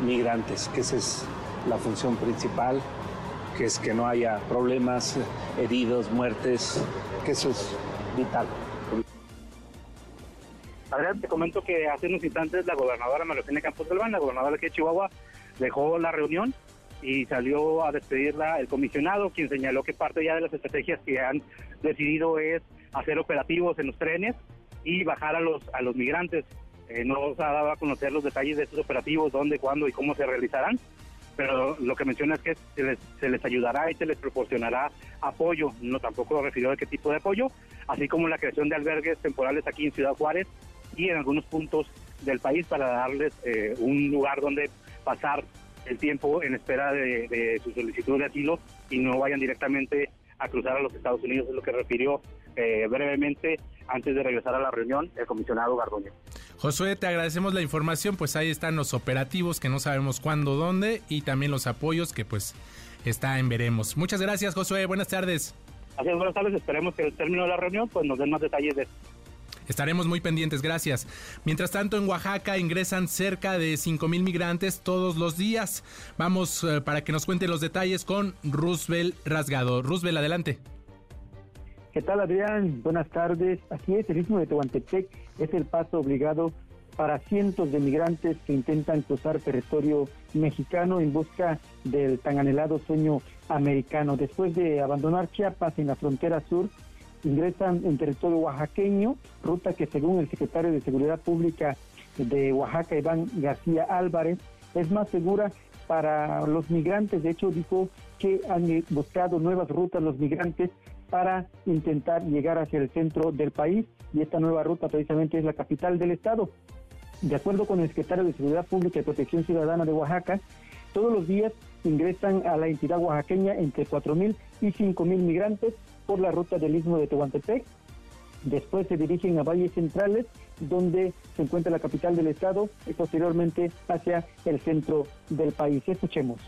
migrantes, que esa es la función principal, que es que no haya problemas, heridos, muertes, que eso es vital. Adrián, te comento que hace unos instantes la gobernadora María Campos Galván, la gobernadora de Chihuahua, dejó la reunión y salió a despedirla el comisionado, quien señaló que parte ya de las estrategias que han decidido es hacer operativos en los trenes y bajar a los, a los migrantes. Eh, no se ha dado a conocer los detalles de estos operativos, dónde, cuándo y cómo se realizarán, pero lo que menciona es que se les, se les ayudará y se les proporcionará apoyo, no tampoco refirió de qué tipo de apoyo, así como la creación de albergues temporales aquí en Ciudad Juárez y en algunos puntos del país para darles eh, un lugar donde pasar el tiempo en espera de, su solicitud de asilo y no vayan directamente a cruzar a los Estados Unidos, es lo que refirió eh, brevemente antes de regresar a la reunión el comisionado Gardoño. Josué, te agradecemos la información, pues ahí están los operativos que no sabemos cuándo, dónde y también los apoyos que pues está en veremos. Muchas gracias Josué, buenas tardes. Así buenas tardes, esperemos que al término de la reunión pues nos den más detalles de Estaremos muy pendientes, gracias. Mientras tanto, en Oaxaca ingresan cerca de 5 mil migrantes todos los días. Vamos eh, para que nos cuente los detalles con Roosevelt Rasgado. Roosevelt, adelante. ¿Qué tal, Adrián? Buenas tardes. Así es, el istmo de Tehuantepec es el paso obligado para cientos de migrantes que intentan cruzar territorio mexicano en busca del tan anhelado sueño americano. Después de abandonar Chiapas en la frontera sur, ingresan en territorio oaxaqueño, ruta que según el secretario de Seguridad Pública de Oaxaca, Iván García Álvarez, es más segura para los migrantes. De hecho, dijo que han buscado nuevas rutas los migrantes para intentar llegar hacia el centro del país y esta nueva ruta precisamente es la capital del estado. De acuerdo con el secretario de Seguridad Pública y Protección Ciudadana de Oaxaca, todos los días ingresan a la entidad oaxaqueña entre 4.000 y 5.000 migrantes por la ruta del istmo de Tehuantepec. Después se dirigen a valles centrales, donde se encuentra la capital del estado, y posteriormente hacia el centro del país. Escuchemos.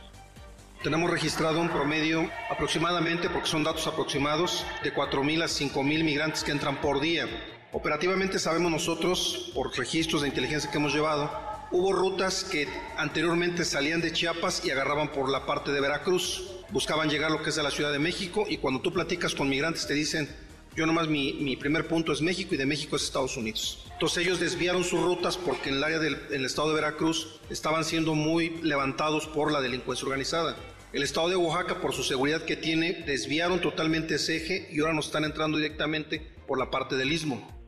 Tenemos registrado un promedio aproximadamente, porque son datos aproximados, de 4.000 a 5.000 migrantes que entran por día. Operativamente sabemos nosotros, por registros de inteligencia que hemos llevado, hubo rutas que anteriormente salían de Chiapas y agarraban por la parte de Veracruz. Buscaban llegar a lo que es de la Ciudad de México y cuando tú platicas con migrantes te dicen, yo nomás mi, mi primer punto es México y de México es Estados Unidos. Entonces ellos desviaron sus rutas porque en el área del estado de Veracruz estaban siendo muy levantados por la delincuencia organizada. El estado de Oaxaca, por su seguridad que tiene, desviaron totalmente ese eje y ahora nos están entrando directamente por la parte del istmo.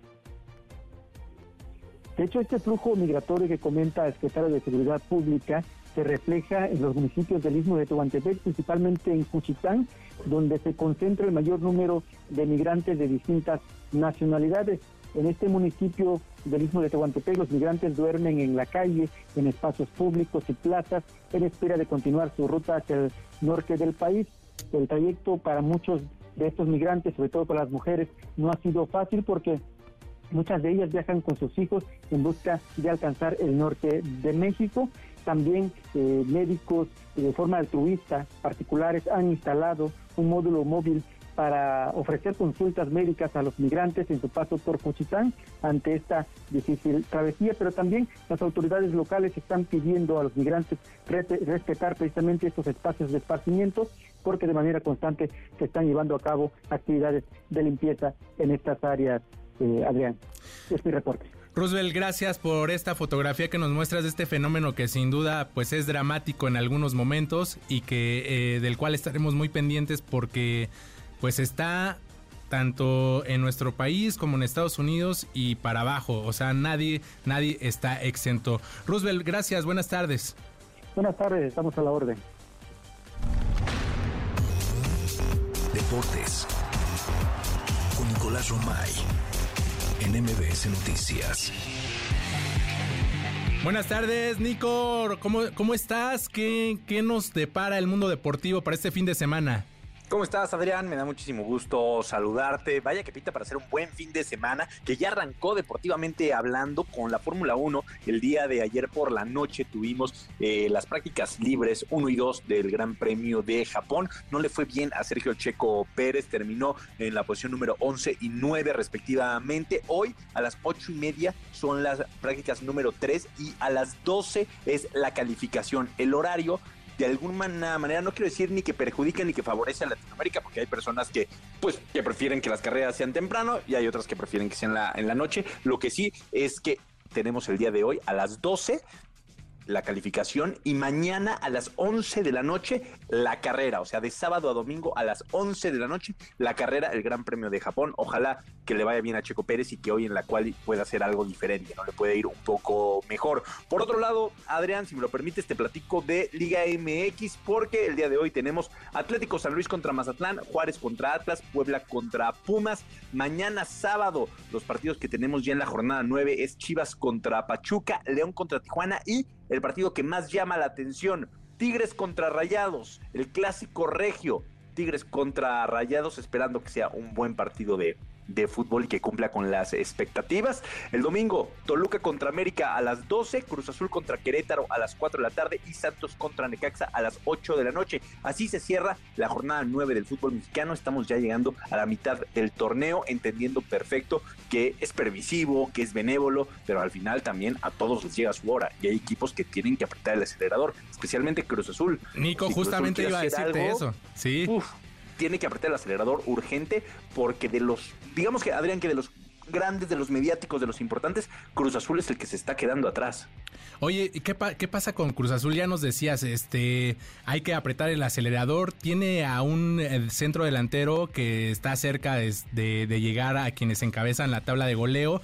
De hecho, este flujo migratorio que comenta el secretario de Seguridad Pública se refleja en los municipios del istmo de Tehuantepec, principalmente en Juchitán, donde se concentra el mayor número de migrantes de distintas nacionalidades. En este municipio del Istmo de Tehuantepec, los migrantes duermen en la calle, en espacios públicos y plazas, en espera de continuar su ruta hacia el norte del país. El trayecto para muchos de estos migrantes, sobre todo para las mujeres, no ha sido fácil porque muchas de ellas viajan con sus hijos en busca de alcanzar el norte de México. También eh, médicos eh, de forma altruista particulares han instalado un módulo móvil para ofrecer consultas médicas a los migrantes en su paso por Cochitán ante esta difícil travesía, pero también las autoridades locales están pidiendo a los migrantes respetar precisamente estos espacios de esparcimiento porque de manera constante se están llevando a cabo actividades de limpieza en estas áreas, eh, Adrián. Es mi reporte. Roosevelt, gracias por esta fotografía que nos muestras de este fenómeno que sin duda pues es dramático en algunos momentos y que eh, del cual estaremos muy pendientes porque pues está tanto en nuestro país como en Estados Unidos y para abajo, o sea, nadie nadie está exento. Roosevelt, gracias, buenas tardes. Buenas tardes, estamos a la orden. Deportes con Nicolás Romay MBS Noticias. Buenas tardes, Nico. ¿Cómo, cómo estás? ¿Qué, ¿Qué nos depara el mundo deportivo para este fin de semana? ¿Cómo estás, Adrián? Me da muchísimo gusto saludarte. Vaya que pinta para hacer un buen fin de semana que ya arrancó deportivamente hablando con la Fórmula 1. El día de ayer por la noche tuvimos eh, las prácticas libres 1 y 2 del Gran Premio de Japón. No le fue bien a Sergio Checo Pérez, terminó en la posición número 11 y 9 respectivamente. Hoy a las 8 y media son las prácticas número 3 y a las 12 es la calificación. El horario de alguna manera, no quiero decir ni que perjudica ni que favorece a Latinoamérica, porque hay personas que, pues, que prefieren que las carreras sean temprano y hay otras que prefieren que sean la, en la noche. Lo que sí es que tenemos el día de hoy a las 12 la calificación y mañana a las 11 de la noche la carrera, o sea, de sábado a domingo a las 11 de la noche la carrera, el Gran Premio de Japón. Ojalá que le vaya bien a Checo Pérez y que hoy en la cual pueda hacer algo diferente, no le puede ir un poco mejor. Por otro lado, Adrián, si me lo permites, te platico de Liga MX porque el día de hoy tenemos Atlético San Luis contra Mazatlán, Juárez contra Atlas, Puebla contra Pumas. Mañana sábado, los partidos que tenemos ya en la jornada 9 es Chivas contra Pachuca, León contra Tijuana y el partido que más llama la atención, Tigres contra Rayados, el clásico regio, Tigres contra Rayados, esperando que sea un buen partido de, de fútbol y que cumpla con las expectativas. El domingo, Toluca contra América a las 12, Cruz Azul contra Querétaro a las 4 de la tarde y Santos contra Necaxa a las 8 de la noche. Así se cierra la jornada 9 del fútbol mexicano. Estamos ya llegando a la mitad del torneo, entendiendo perfecto que es permisivo, que es benévolo, pero al final también a todos les llega su hora y hay equipos que tienen que apretar el acelerador, especialmente Cruz Azul. Nico, justamente iba a decirte eso. Sí. Tiene que apretar el acelerador urgente porque de los, digamos que Adrián, que de los grandes, de los mediáticos, de los importantes, Cruz Azul es el que se está quedando atrás. Oye, ¿qué, qué pasa con Cruz Azul? Ya nos decías, este, hay que apretar el acelerador. Tiene a un centro delantero que está cerca de, llegar a quienes encabezan la tabla de goleo,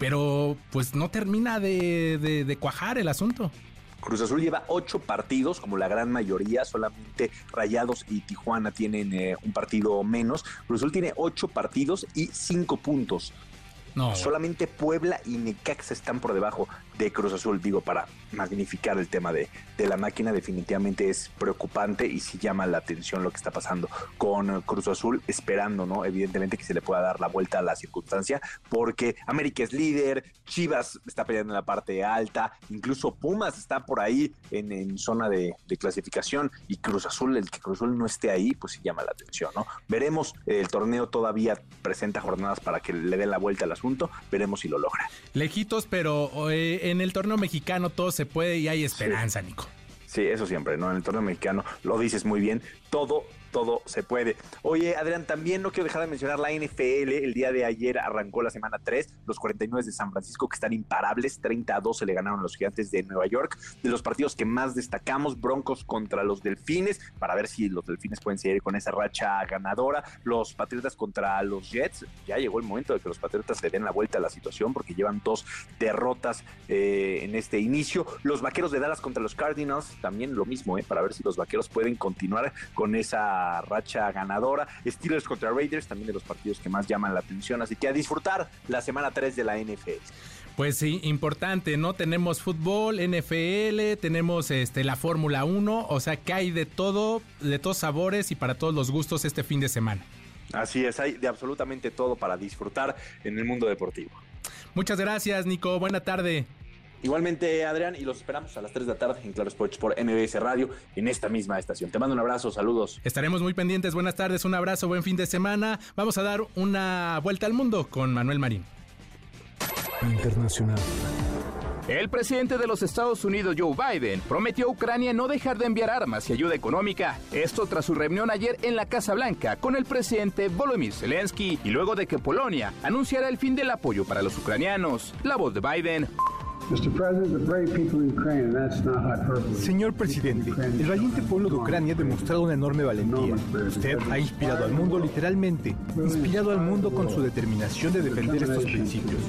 pero pues no termina de cuajar el asunto. Cruz Azul lleva ocho partidos, como la gran mayoría, solamente Rayados y Tijuana tienen eh, un partido menos. Cruz Azul tiene ocho partidos y cinco puntos. No. Solamente Puebla y Necaxa están por debajo de Cruz Azul. Digo, para magnificar el tema de, de la máquina, definitivamente es preocupante y sí llama la atención lo que está pasando con Cruz Azul, esperando, ¿no? Evidentemente que se le pueda dar la vuelta a la circunstancia, porque América es líder, Chivas está peleando en la parte alta, incluso Pumas está por ahí en, zona de, clasificación y Cruz Azul, el que Cruz Azul no esté ahí, pues sí llama la atención, ¿no? Veremos, el torneo todavía presenta jornadas para que le dé la vuelta al asunto, veremos si lo logra. Lejitos, pero eh, en el torneo mexicano todo se puede y hay esperanza, Nico. Sí, eso siempre, ¿no? En el torneo mexicano lo dices muy bien, todo todo se puede. Oye, Adrián, también no quiero dejar de mencionar la NFL. El día de ayer arrancó la semana 3. Los 49 de San Francisco que están imparables. 30 a 12 le ganaron a los gigantes de Nueva York. De los partidos que más destacamos, Broncos contra los Delfines, para ver si los Delfines pueden seguir con esa racha ganadora. Los Patriotas contra los Jets. Ya llegó el momento de que los Patriotas le den la vuelta a la situación porque llevan dos derrotas eh, en este inicio. Los Vaqueros de Dallas contra los Cardinals, también lo mismo, eh, para ver si los Vaqueros pueden continuar con esa racha ganadora. Steelers contra Raiders, también de los partidos que más llaman la atención. Así que a disfrutar la semana 3 de la NFL. Pues sí, importante, ¿no? Tenemos fútbol, NFL, tenemos este la Fórmula 1, o sea que hay de todo, de todos sabores y para todos los gustos este fin de semana. Así es, hay de absolutamente todo para disfrutar en el mundo deportivo. Muchas gracias, Nico. Buena tarde. Igualmente, Adrián, y los esperamos a las 3 de la tarde en Claro Sports por MBS Radio en esta misma estación. Te mando un abrazo, saludos. Estaremos muy pendientes. Buenas tardes, un abrazo, buen fin de semana. Vamos a dar una vuelta al mundo con Manuel Marín. Internacional. El presidente de los Estados Unidos, Joe Biden, prometió a Ucrania no dejar de enviar armas y ayuda económica. Esto tras su reunión ayer en la Casa Blanca con el presidente Volodymyr Zelensky y luego de que Polonia anunciara el fin del apoyo para los ucranianos. La voz de Biden. Señor presidente, el valiente pueblo de Ucrania ha demostrado una enorme valentía. Usted ha inspirado al mundo literalmente, inspirado al mundo con su determinación de defender estos principios.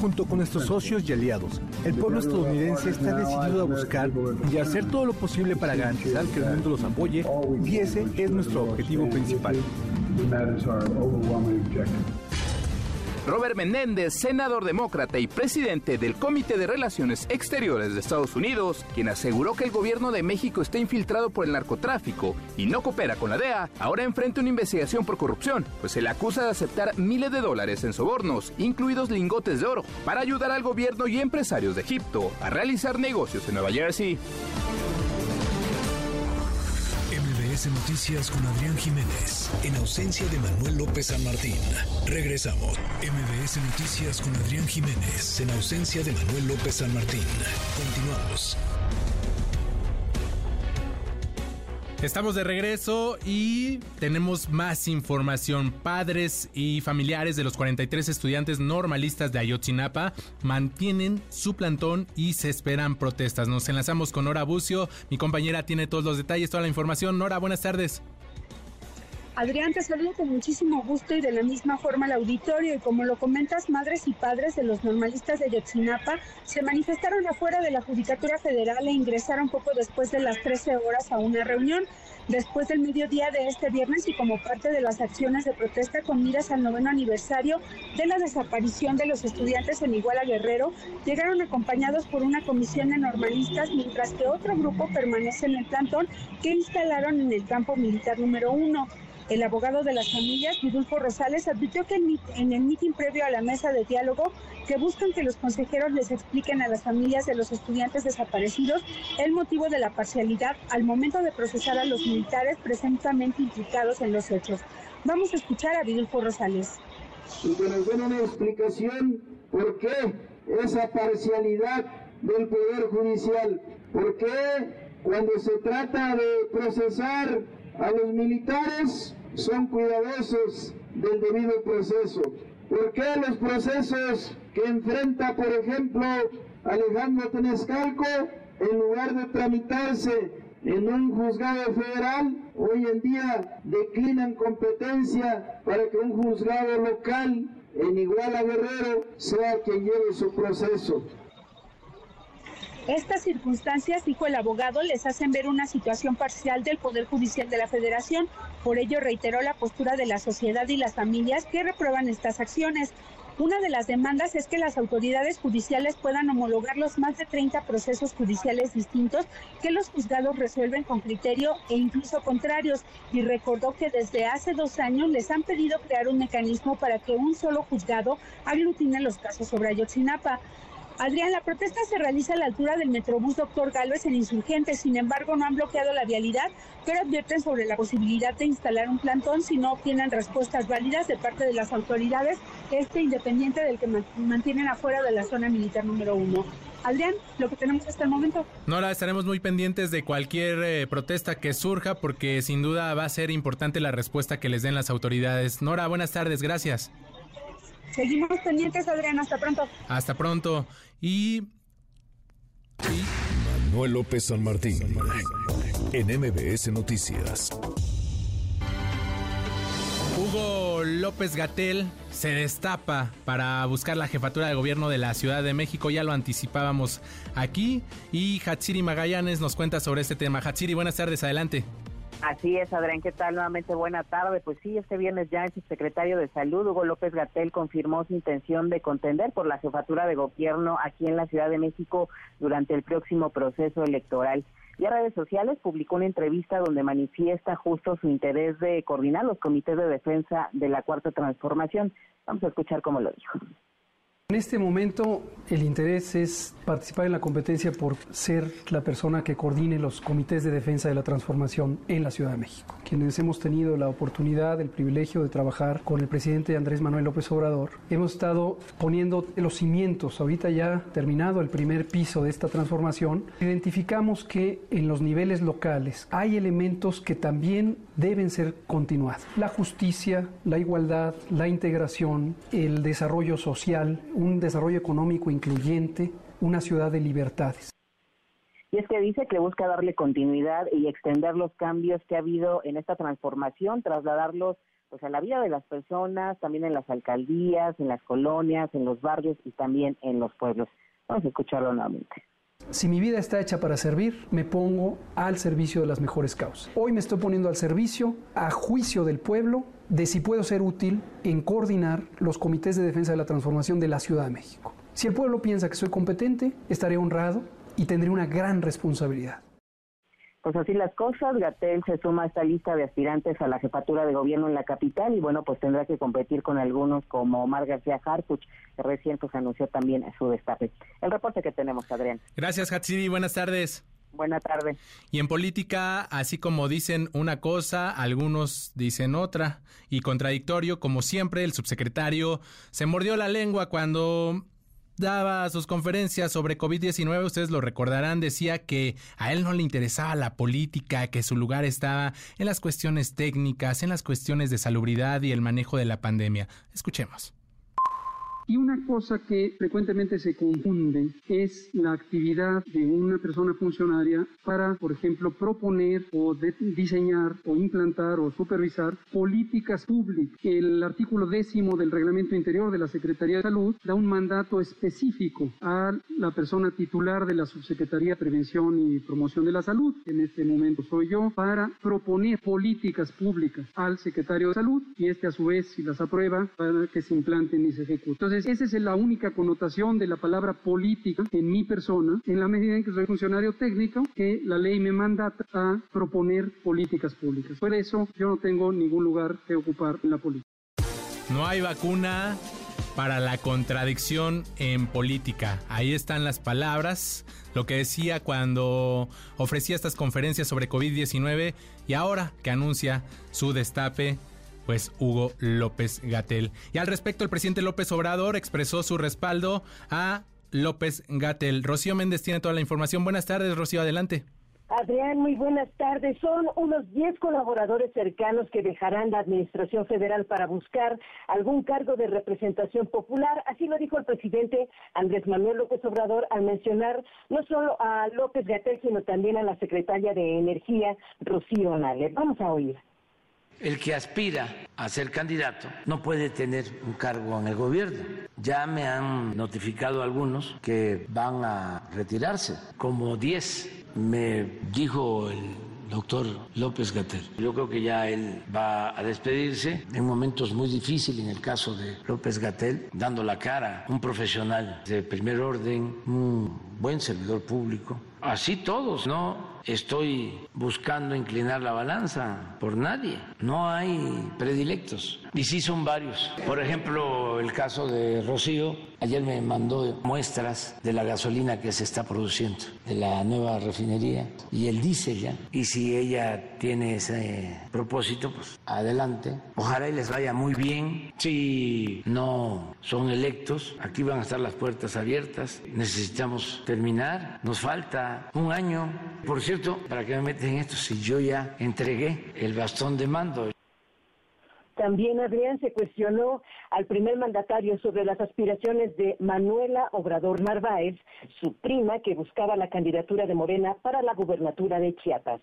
Junto con nuestros socios y aliados, el pueblo estadounidense está decidido a buscar y a hacer todo lo posible para garantizar que el mundo los apoye y ese es nuestro objetivo principal. Robert Menéndez, senador demócrata y presidente del Comité de Relaciones Exteriores de Estados Unidos, quien aseguró que el gobierno de México está infiltrado por el narcotráfico y no coopera con la DEA, ahora enfrenta una investigación por corrupción, pues se le acusa de aceptar miles de dólares en sobornos, incluidos lingotes de oro, para ayudar al gobierno y empresarios de Egipto a realizar negocios en Nueva Jersey. MBS Noticias con Adrián Jiménez, en ausencia de Manuel López San Martín. Regresamos. MBS Noticias con Adrián Jiménez, en ausencia de Manuel López San Martín. Continuamos. Estamos de regreso y tenemos más información. Padres y familiares de los 43 estudiantes normalistas de Ayotzinapa mantienen su plantón y se esperan protestas. Nos enlazamos con Nora Bucio. Mi compañera tiene todos los detalles, toda la información. Nora, buenas tardes. Adrián, te saludo con muchísimo gusto y de la misma forma al auditorio. Y como lo comentas, madres y padres de los normalistas de Yotzinapa se manifestaron afuera de la Judicatura Federal e ingresaron poco después de las 13 horas a una reunión. Después del mediodía de este viernes y como parte de las acciones de protesta con miras al noveno aniversario de la desaparición de los estudiantes en Iguala Guerrero, llegaron acompañados por una comisión de normalistas, mientras que otro grupo permanece en el plantón que instalaron en el campo militar número uno. El abogado de las familias, Vidulfo Rosales, advirtió que en el mitin previo a la mesa de diálogo que buscan que los consejeros les expliquen a las familias de los estudiantes desaparecidos el motivo de la parcialidad al momento de procesar a los militares presuntamente implicados en los hechos. Vamos a escuchar a Vidulfo Rosales. Y que nos den una explicación por qué esa parcialidad del Poder Judicial, por qué cuando se trata de procesar a los militares son cuidadosos del debido proceso. ¿Por qué los procesos que enfrenta, por ejemplo, Alejandro Tenescalco, en lugar de tramitarse en un juzgado federal, hoy en día declinan competencia para que un juzgado local en Iguala Guerrero sea quien lleve su proceso? Estas circunstancias, dijo el abogado, les hacen ver una situación parcial del Poder Judicial de la Federación. Por ello reiteró la postura de la sociedad y las familias que reprueban estas acciones. Una de las demandas es que las autoridades judiciales puedan homologar los más de 30 procesos judiciales distintos que los juzgados resuelven con criterio e incluso contrarios y recordó que desde hace dos años les han pedido crear un mecanismo para que un solo juzgado aglutine los casos sobre Ayotzinapa. Adrián, la protesta se realiza a la altura del Metrobús Doctor Galvez en Insurgentes, sin embargo no han bloqueado la vialidad, pero advierten sobre la posibilidad de instalar un plantón si no obtienen respuestas válidas de parte de las autoridades, este independiente del que mantienen afuera de la zona militar número uno. Adrián, lo que tenemos hasta el momento. Nora, estaremos muy pendientes de cualquier eh, protesta que surja porque sin duda va a ser importante la respuesta que les den las autoridades. Nora, buenas tardes, gracias. Seguimos pendientes, Adrián. Hasta pronto. Hasta pronto. Y. Manuel López San Martín. En MBS Noticias. Hugo López Gatel se destapa para buscar la jefatura de gobierno de la Ciudad de México. Ya lo anticipábamos aquí. Y Hatsiri Magallanes nos cuenta sobre este tema. Hatsiri, buenas tardes, adelante. Así es, Adrián, ¿qué tal? Nuevamente buena tarde. Pues sí, este viernes ya el secretario de Salud, Hugo López Gatel, confirmó su intención de contender por la jefatura de gobierno aquí en la Ciudad de México durante el próximo proceso electoral. Y en redes sociales publicó una entrevista donde manifiesta justo su interés de coordinar los comités de defensa de la Cuarta Transformación. Vamos a escuchar cómo lo dijo. En este momento el interés es participar en la competencia por ser la persona que coordine los comités de defensa de la transformación en la Ciudad de México. Quienes hemos tenido la oportunidad, el privilegio de trabajar con el presidente Andrés Manuel López Obrador, hemos estado poniendo los cimientos. Ahorita ya terminado el primer piso de esta transformación, identificamos que en los niveles locales hay elementos que también deben ser continuados. La justicia, la igualdad, la integración, el desarrollo social, un desarrollo económico incluyente, una ciudad de libertades. Y es que dice que busca darle continuidad y extender los cambios que ha habido en esta transformación, trasladarlos pues a la vida de las personas, también en las alcaldías, en las colonias, en los barrios y también en los pueblos. Vamos a escucharlo nuevamente. Si mi vida está hecha para servir, me pongo al servicio de las mejores causas. Hoy me estoy poniendo al servicio, a juicio del pueblo, de si puedo ser útil en coordinar los comités de defensa de la transformación de la Ciudad de México. Si el pueblo piensa que soy competente, estaré honrado y tendré una gran responsabilidad. Pues así las cosas, Gatel se suma a esta lista de aspirantes a la jefatura de gobierno en la capital y bueno, pues tendrá que competir con algunos como Omar García Harpuch, que recién pues anunció también su destape. El reporte que tenemos, Adrián. Gracias, Hatsiri. Buenas tardes. Buenas tardes. Y en política, así como dicen una cosa, algunos dicen otra. Y contradictorio, como siempre, el subsecretario se mordió la lengua cuando daba sus conferencias sobre COVID-19, ustedes lo recordarán, decía que a él no le interesaba la política, que su lugar estaba en las cuestiones técnicas, en las cuestiones de salubridad y el manejo de la pandemia. Escuchemos. Y una cosa que frecuentemente se confunde es la actividad de una persona funcionaria para, por ejemplo, proponer o diseñar o implantar o supervisar políticas públicas. El artículo décimo del reglamento interior de la Secretaría de Salud da un mandato específico a la persona titular de la Subsecretaría de Prevención y Promoción de la Salud, en este momento soy yo, para proponer políticas públicas al secretario de Salud y este a su vez, si las aprueba, para que se implanten y se ejecuten esa es la única connotación de la palabra política en mi persona, en la medida en que soy funcionario técnico, que la ley me manda a proponer políticas públicas. Por eso yo no tengo ningún lugar que ocupar en la política. No hay vacuna para la contradicción en política. Ahí están las palabras, lo que decía cuando ofrecía estas conferencias sobre COVID-19 y ahora que anuncia su destape pues Hugo López Gatel. Y al respecto, el presidente López Obrador expresó su respaldo a López Gatel. Rocío Méndez tiene toda la información. Buenas tardes, Rocío, adelante. Adrián, muy buenas tardes. Son unos 10 colaboradores cercanos que dejarán la Administración Federal para buscar algún cargo de representación popular. Así lo dijo el presidente Andrés Manuel López Obrador al mencionar no solo a López Gatel, sino también a la secretaria de Energía, Rocío Nale. Vamos a oír. El que aspira a ser candidato no puede tener un cargo en el gobierno. Ya me han notificado algunos que van a retirarse, como 10. Me dijo el doctor López Gatel. Yo creo que ya él va a despedirse en momentos muy difíciles, en el caso de López Gatel, dando la cara, un profesional de primer orden, un buen servidor público. Así todos, no estoy buscando inclinar la balanza por nadie. No hay predilectos. Y sí son varios. Por ejemplo, el caso de Rocío. Ayer me mandó muestras de la gasolina que se está produciendo, de la nueva refinería y el diésel ya. Y si ella tiene ese propósito, pues adelante. Ojalá y les vaya muy bien. Si no son electos, aquí van a estar las puertas abiertas. Necesitamos terminar. Nos falta un año. Por cierto, ¿para qué me meten en esto si yo ya entregué el bastón de mando? También, Adrián, se cuestionó al primer mandatario sobre las aspiraciones de Manuela Obrador Narváez, su prima que buscaba la candidatura de Morena para la gubernatura de Chiapas.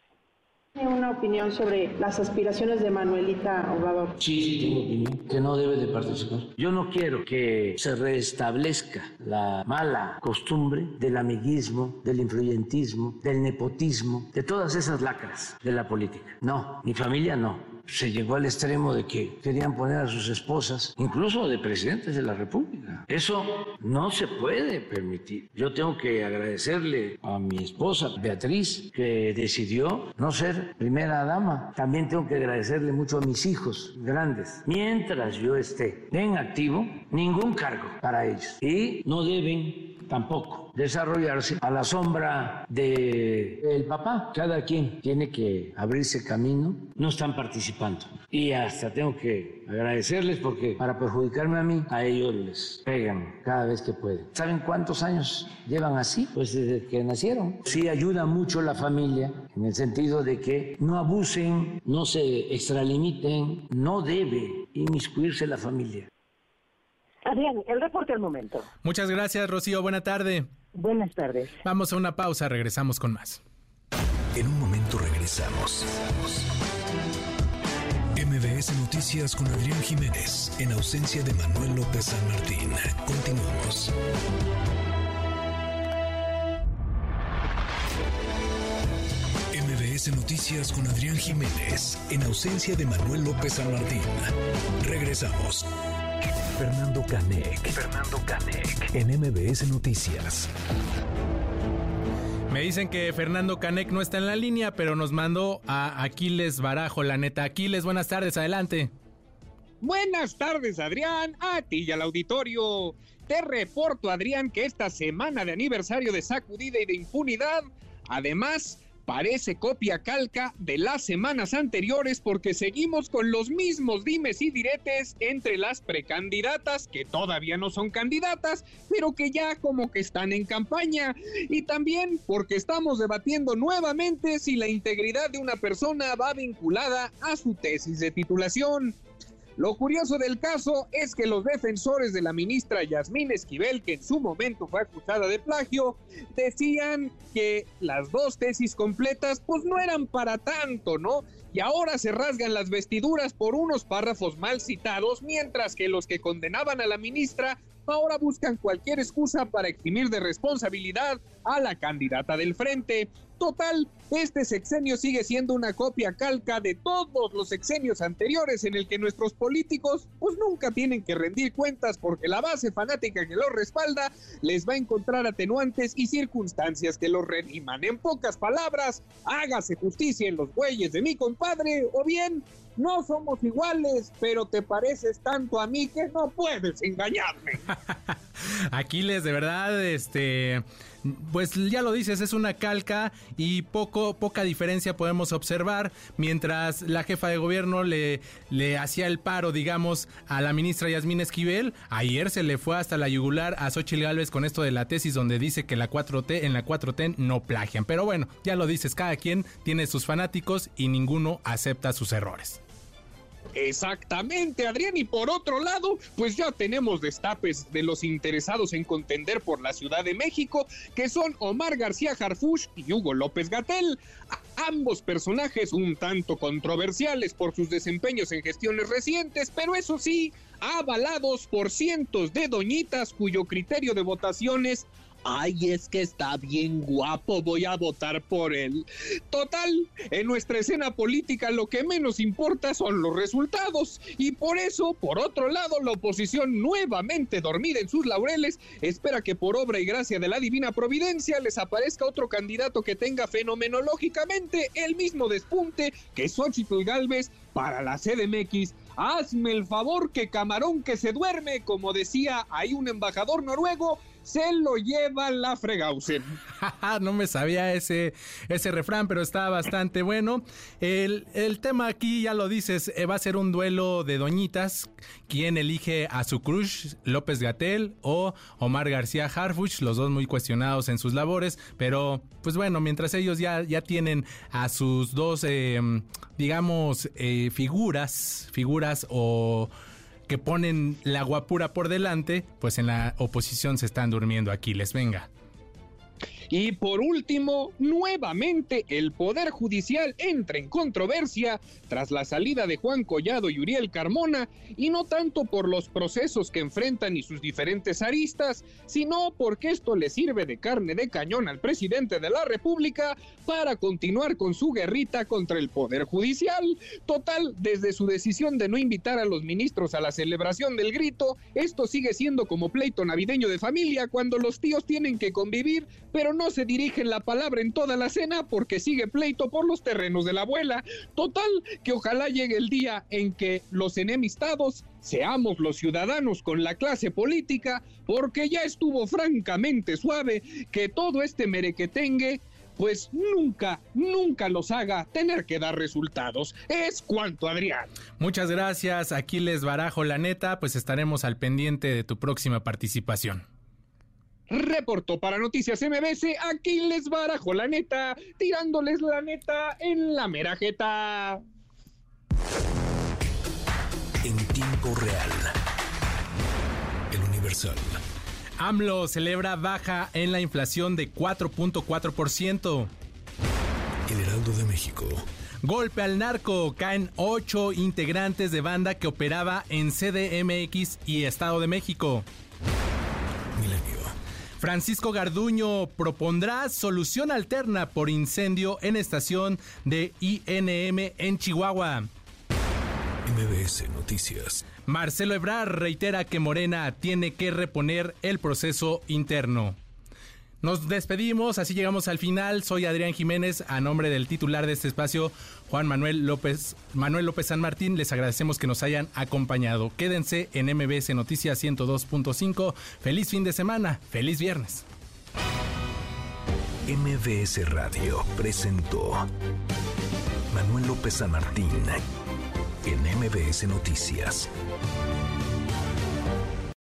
¿Tiene una opinión sobre las aspiraciones de Manuelita Obrador? Sí, sí, tengo opinión, que no debe de participar. Yo no quiero que se restablezca la mala costumbre del amiguismo, del influyentismo, del nepotismo, de todas esas lacras de la política. No, mi familia no se llegó al extremo de que querían poner a sus esposas, incluso de presidentes de la República. Eso no se puede permitir. Yo tengo que agradecerle a mi esposa, Beatriz, que decidió no ser primera dama. También tengo que agradecerle mucho a mis hijos grandes. Mientras yo esté en activo, ningún cargo para ellos. Y no deben tampoco desarrollarse a la sombra de el papá. Cada quien tiene que abrirse camino. No están participando. Y hasta tengo que agradecerles porque para perjudicarme a mí, a ellos les pegan cada vez que pueden. ¿Saben cuántos años llevan así? Pues desde que nacieron. Sí ayuda mucho la familia en el sentido de que no abusen, no se extralimiten, no debe inmiscuirse la familia. Adrián, el reporte al momento. Muchas gracias, Rocío. Buena tarde. Buenas tardes. Vamos a una pausa, regresamos con más. En un momento regresamos. MBS Noticias con Adrián Jiménez, en ausencia de Manuel López San Martín. Continuamos. MBS Noticias con Adrián Jiménez, en ausencia de Manuel López San Martín. Regresamos. Fernando Canec. Fernando Canec. En MBS Noticias. Me dicen que Fernando Canec no está en la línea, pero nos mandó a Aquiles Barajo, la neta. Aquiles, buenas tardes, adelante. Buenas tardes, Adrián, a ti y al auditorio. Te reporto, Adrián, que esta semana de aniversario de sacudida y de impunidad, además, parece copia calca de las semanas anteriores porque seguimos con los mismos dimes y diretes entre las precandidatas que todavía no son candidatas, pero que ya como que están en campaña. Y también porque estamos debatiendo nuevamente si la integridad de una persona va vinculada a su tesis de titulación. Lo curioso del caso es que los defensores de la ministra Yasmín Esquivel, que en su momento fue acusada de plagio, decían que las dos tesis completas pues no eran para tanto, ¿no? Y ahora se rasgan las vestiduras por unos párrafos mal citados, mientras que los que condenaban a la ministra ahora buscan cualquier excusa para eximir de responsabilidad a la candidata del frente. Total, este sexenio sigue siendo una copia calca de todos los sexenios anteriores en el que nuestros políticos pues nunca tienen que rendir cuentas porque la base fanática que los respalda les va a encontrar atenuantes y circunstancias que los rediman. En pocas palabras, hágase justicia en los bueyes de mi compadre o bien no somos iguales, pero te pareces tanto a mí que no puedes engañarme. Aquiles, de verdad, este pues ya lo dices, es una calca y poco, poca diferencia podemos observar mientras la jefa de gobierno le, le hacía el paro, digamos, a la ministra Yasmín Esquivel. Ayer se le fue hasta la yugular a Xochitl Gálvez con esto de la tesis donde dice que la 4T, en la 4T no plagian. Pero bueno, ya lo dices, cada quien tiene sus fanáticos y ninguno acepta sus errores. Exactamente, Adrián. Y por otro lado, pues ya tenemos destapes de los interesados en contender por la Ciudad de México, que son Omar García Harfush y Hugo López Gatel. ambos personajes un tanto controversiales por sus desempeños en gestiones recientes, pero eso sí, avalados por cientos de doñitas cuyo criterio de votaciones Ay, es que está bien guapo, voy a votar por él. Total, en nuestra escena política lo que menos importa son los resultados. Y por eso, por otro lado, la oposición nuevamente dormida en sus laureles espera que por obra y gracia de la divina providencia les aparezca otro candidato que tenga fenomenológicamente el mismo despunte que Xochitl Galvez para la CDMX hazme el favor que camarón que se duerme, como decía ahí un embajador noruego, se lo lleva la fregausen. no me sabía ese, ese refrán, pero está bastante bueno. El, el tema aquí, ya lo dices, eh, va a ser un duelo de doñitas. ¿Quién elige a su crush, López Gatel o Omar García Harfuch? Los dos muy cuestionados en sus labores, pero pues bueno, mientras ellos ya, ya tienen a sus dos, eh, digamos, eh, figuras, figuras o que ponen la guapura por delante, pues en la oposición se están durmiendo aquí, les venga. Y por último, nuevamente el Poder Judicial entra en controversia tras la salida de Juan Collado y Uriel Carmona, y no tanto por los procesos que enfrentan y sus diferentes aristas, sino porque esto le sirve de carne de cañón al presidente de la República para continuar con su guerrita contra el Poder Judicial. Total, desde su decisión de no invitar a los ministros a la celebración del grito, esto sigue siendo como pleito navideño de familia cuando los tíos tienen que convivir, pero no se dirigen la palabra en toda la cena porque sigue pleito por los terrenos de la abuela. Total, que ojalá llegue el día en que los enemistados seamos los ciudadanos con la clase política, porque ya estuvo francamente suave que todo este merequetengue pues nunca, nunca los haga tener que dar resultados. Es cuanto, Adrián. Muchas gracias, aquí les barajo la neta, pues estaremos al pendiente de tu próxima participación. Reportó para Noticias MBC, aquí les barajo la neta, tirándoles la neta en la merajeta. En tiempo real. El Universal. AMLO celebra baja en la inflación de 4.4%. El Heraldo de México. Golpe al narco. Caen ocho integrantes de banda que operaba en CDMX y Estado de México. Francisco Garduño propondrá solución alterna por incendio en estación de INM en Chihuahua. MBS Noticias. Marcelo Ebrard reitera que Morena tiene que reponer el proceso interno. Nos despedimos, así llegamos al final. Soy Adrián Jiménez, a nombre del titular de este espacio, Juan Manuel López, Manuel López San Martín. Les agradecemos que nos hayan acompañado. Quédense en MBS Noticias 102.5. Feliz fin de semana, feliz viernes. MBS Radio presentó Manuel López San Martín en MBS Noticias.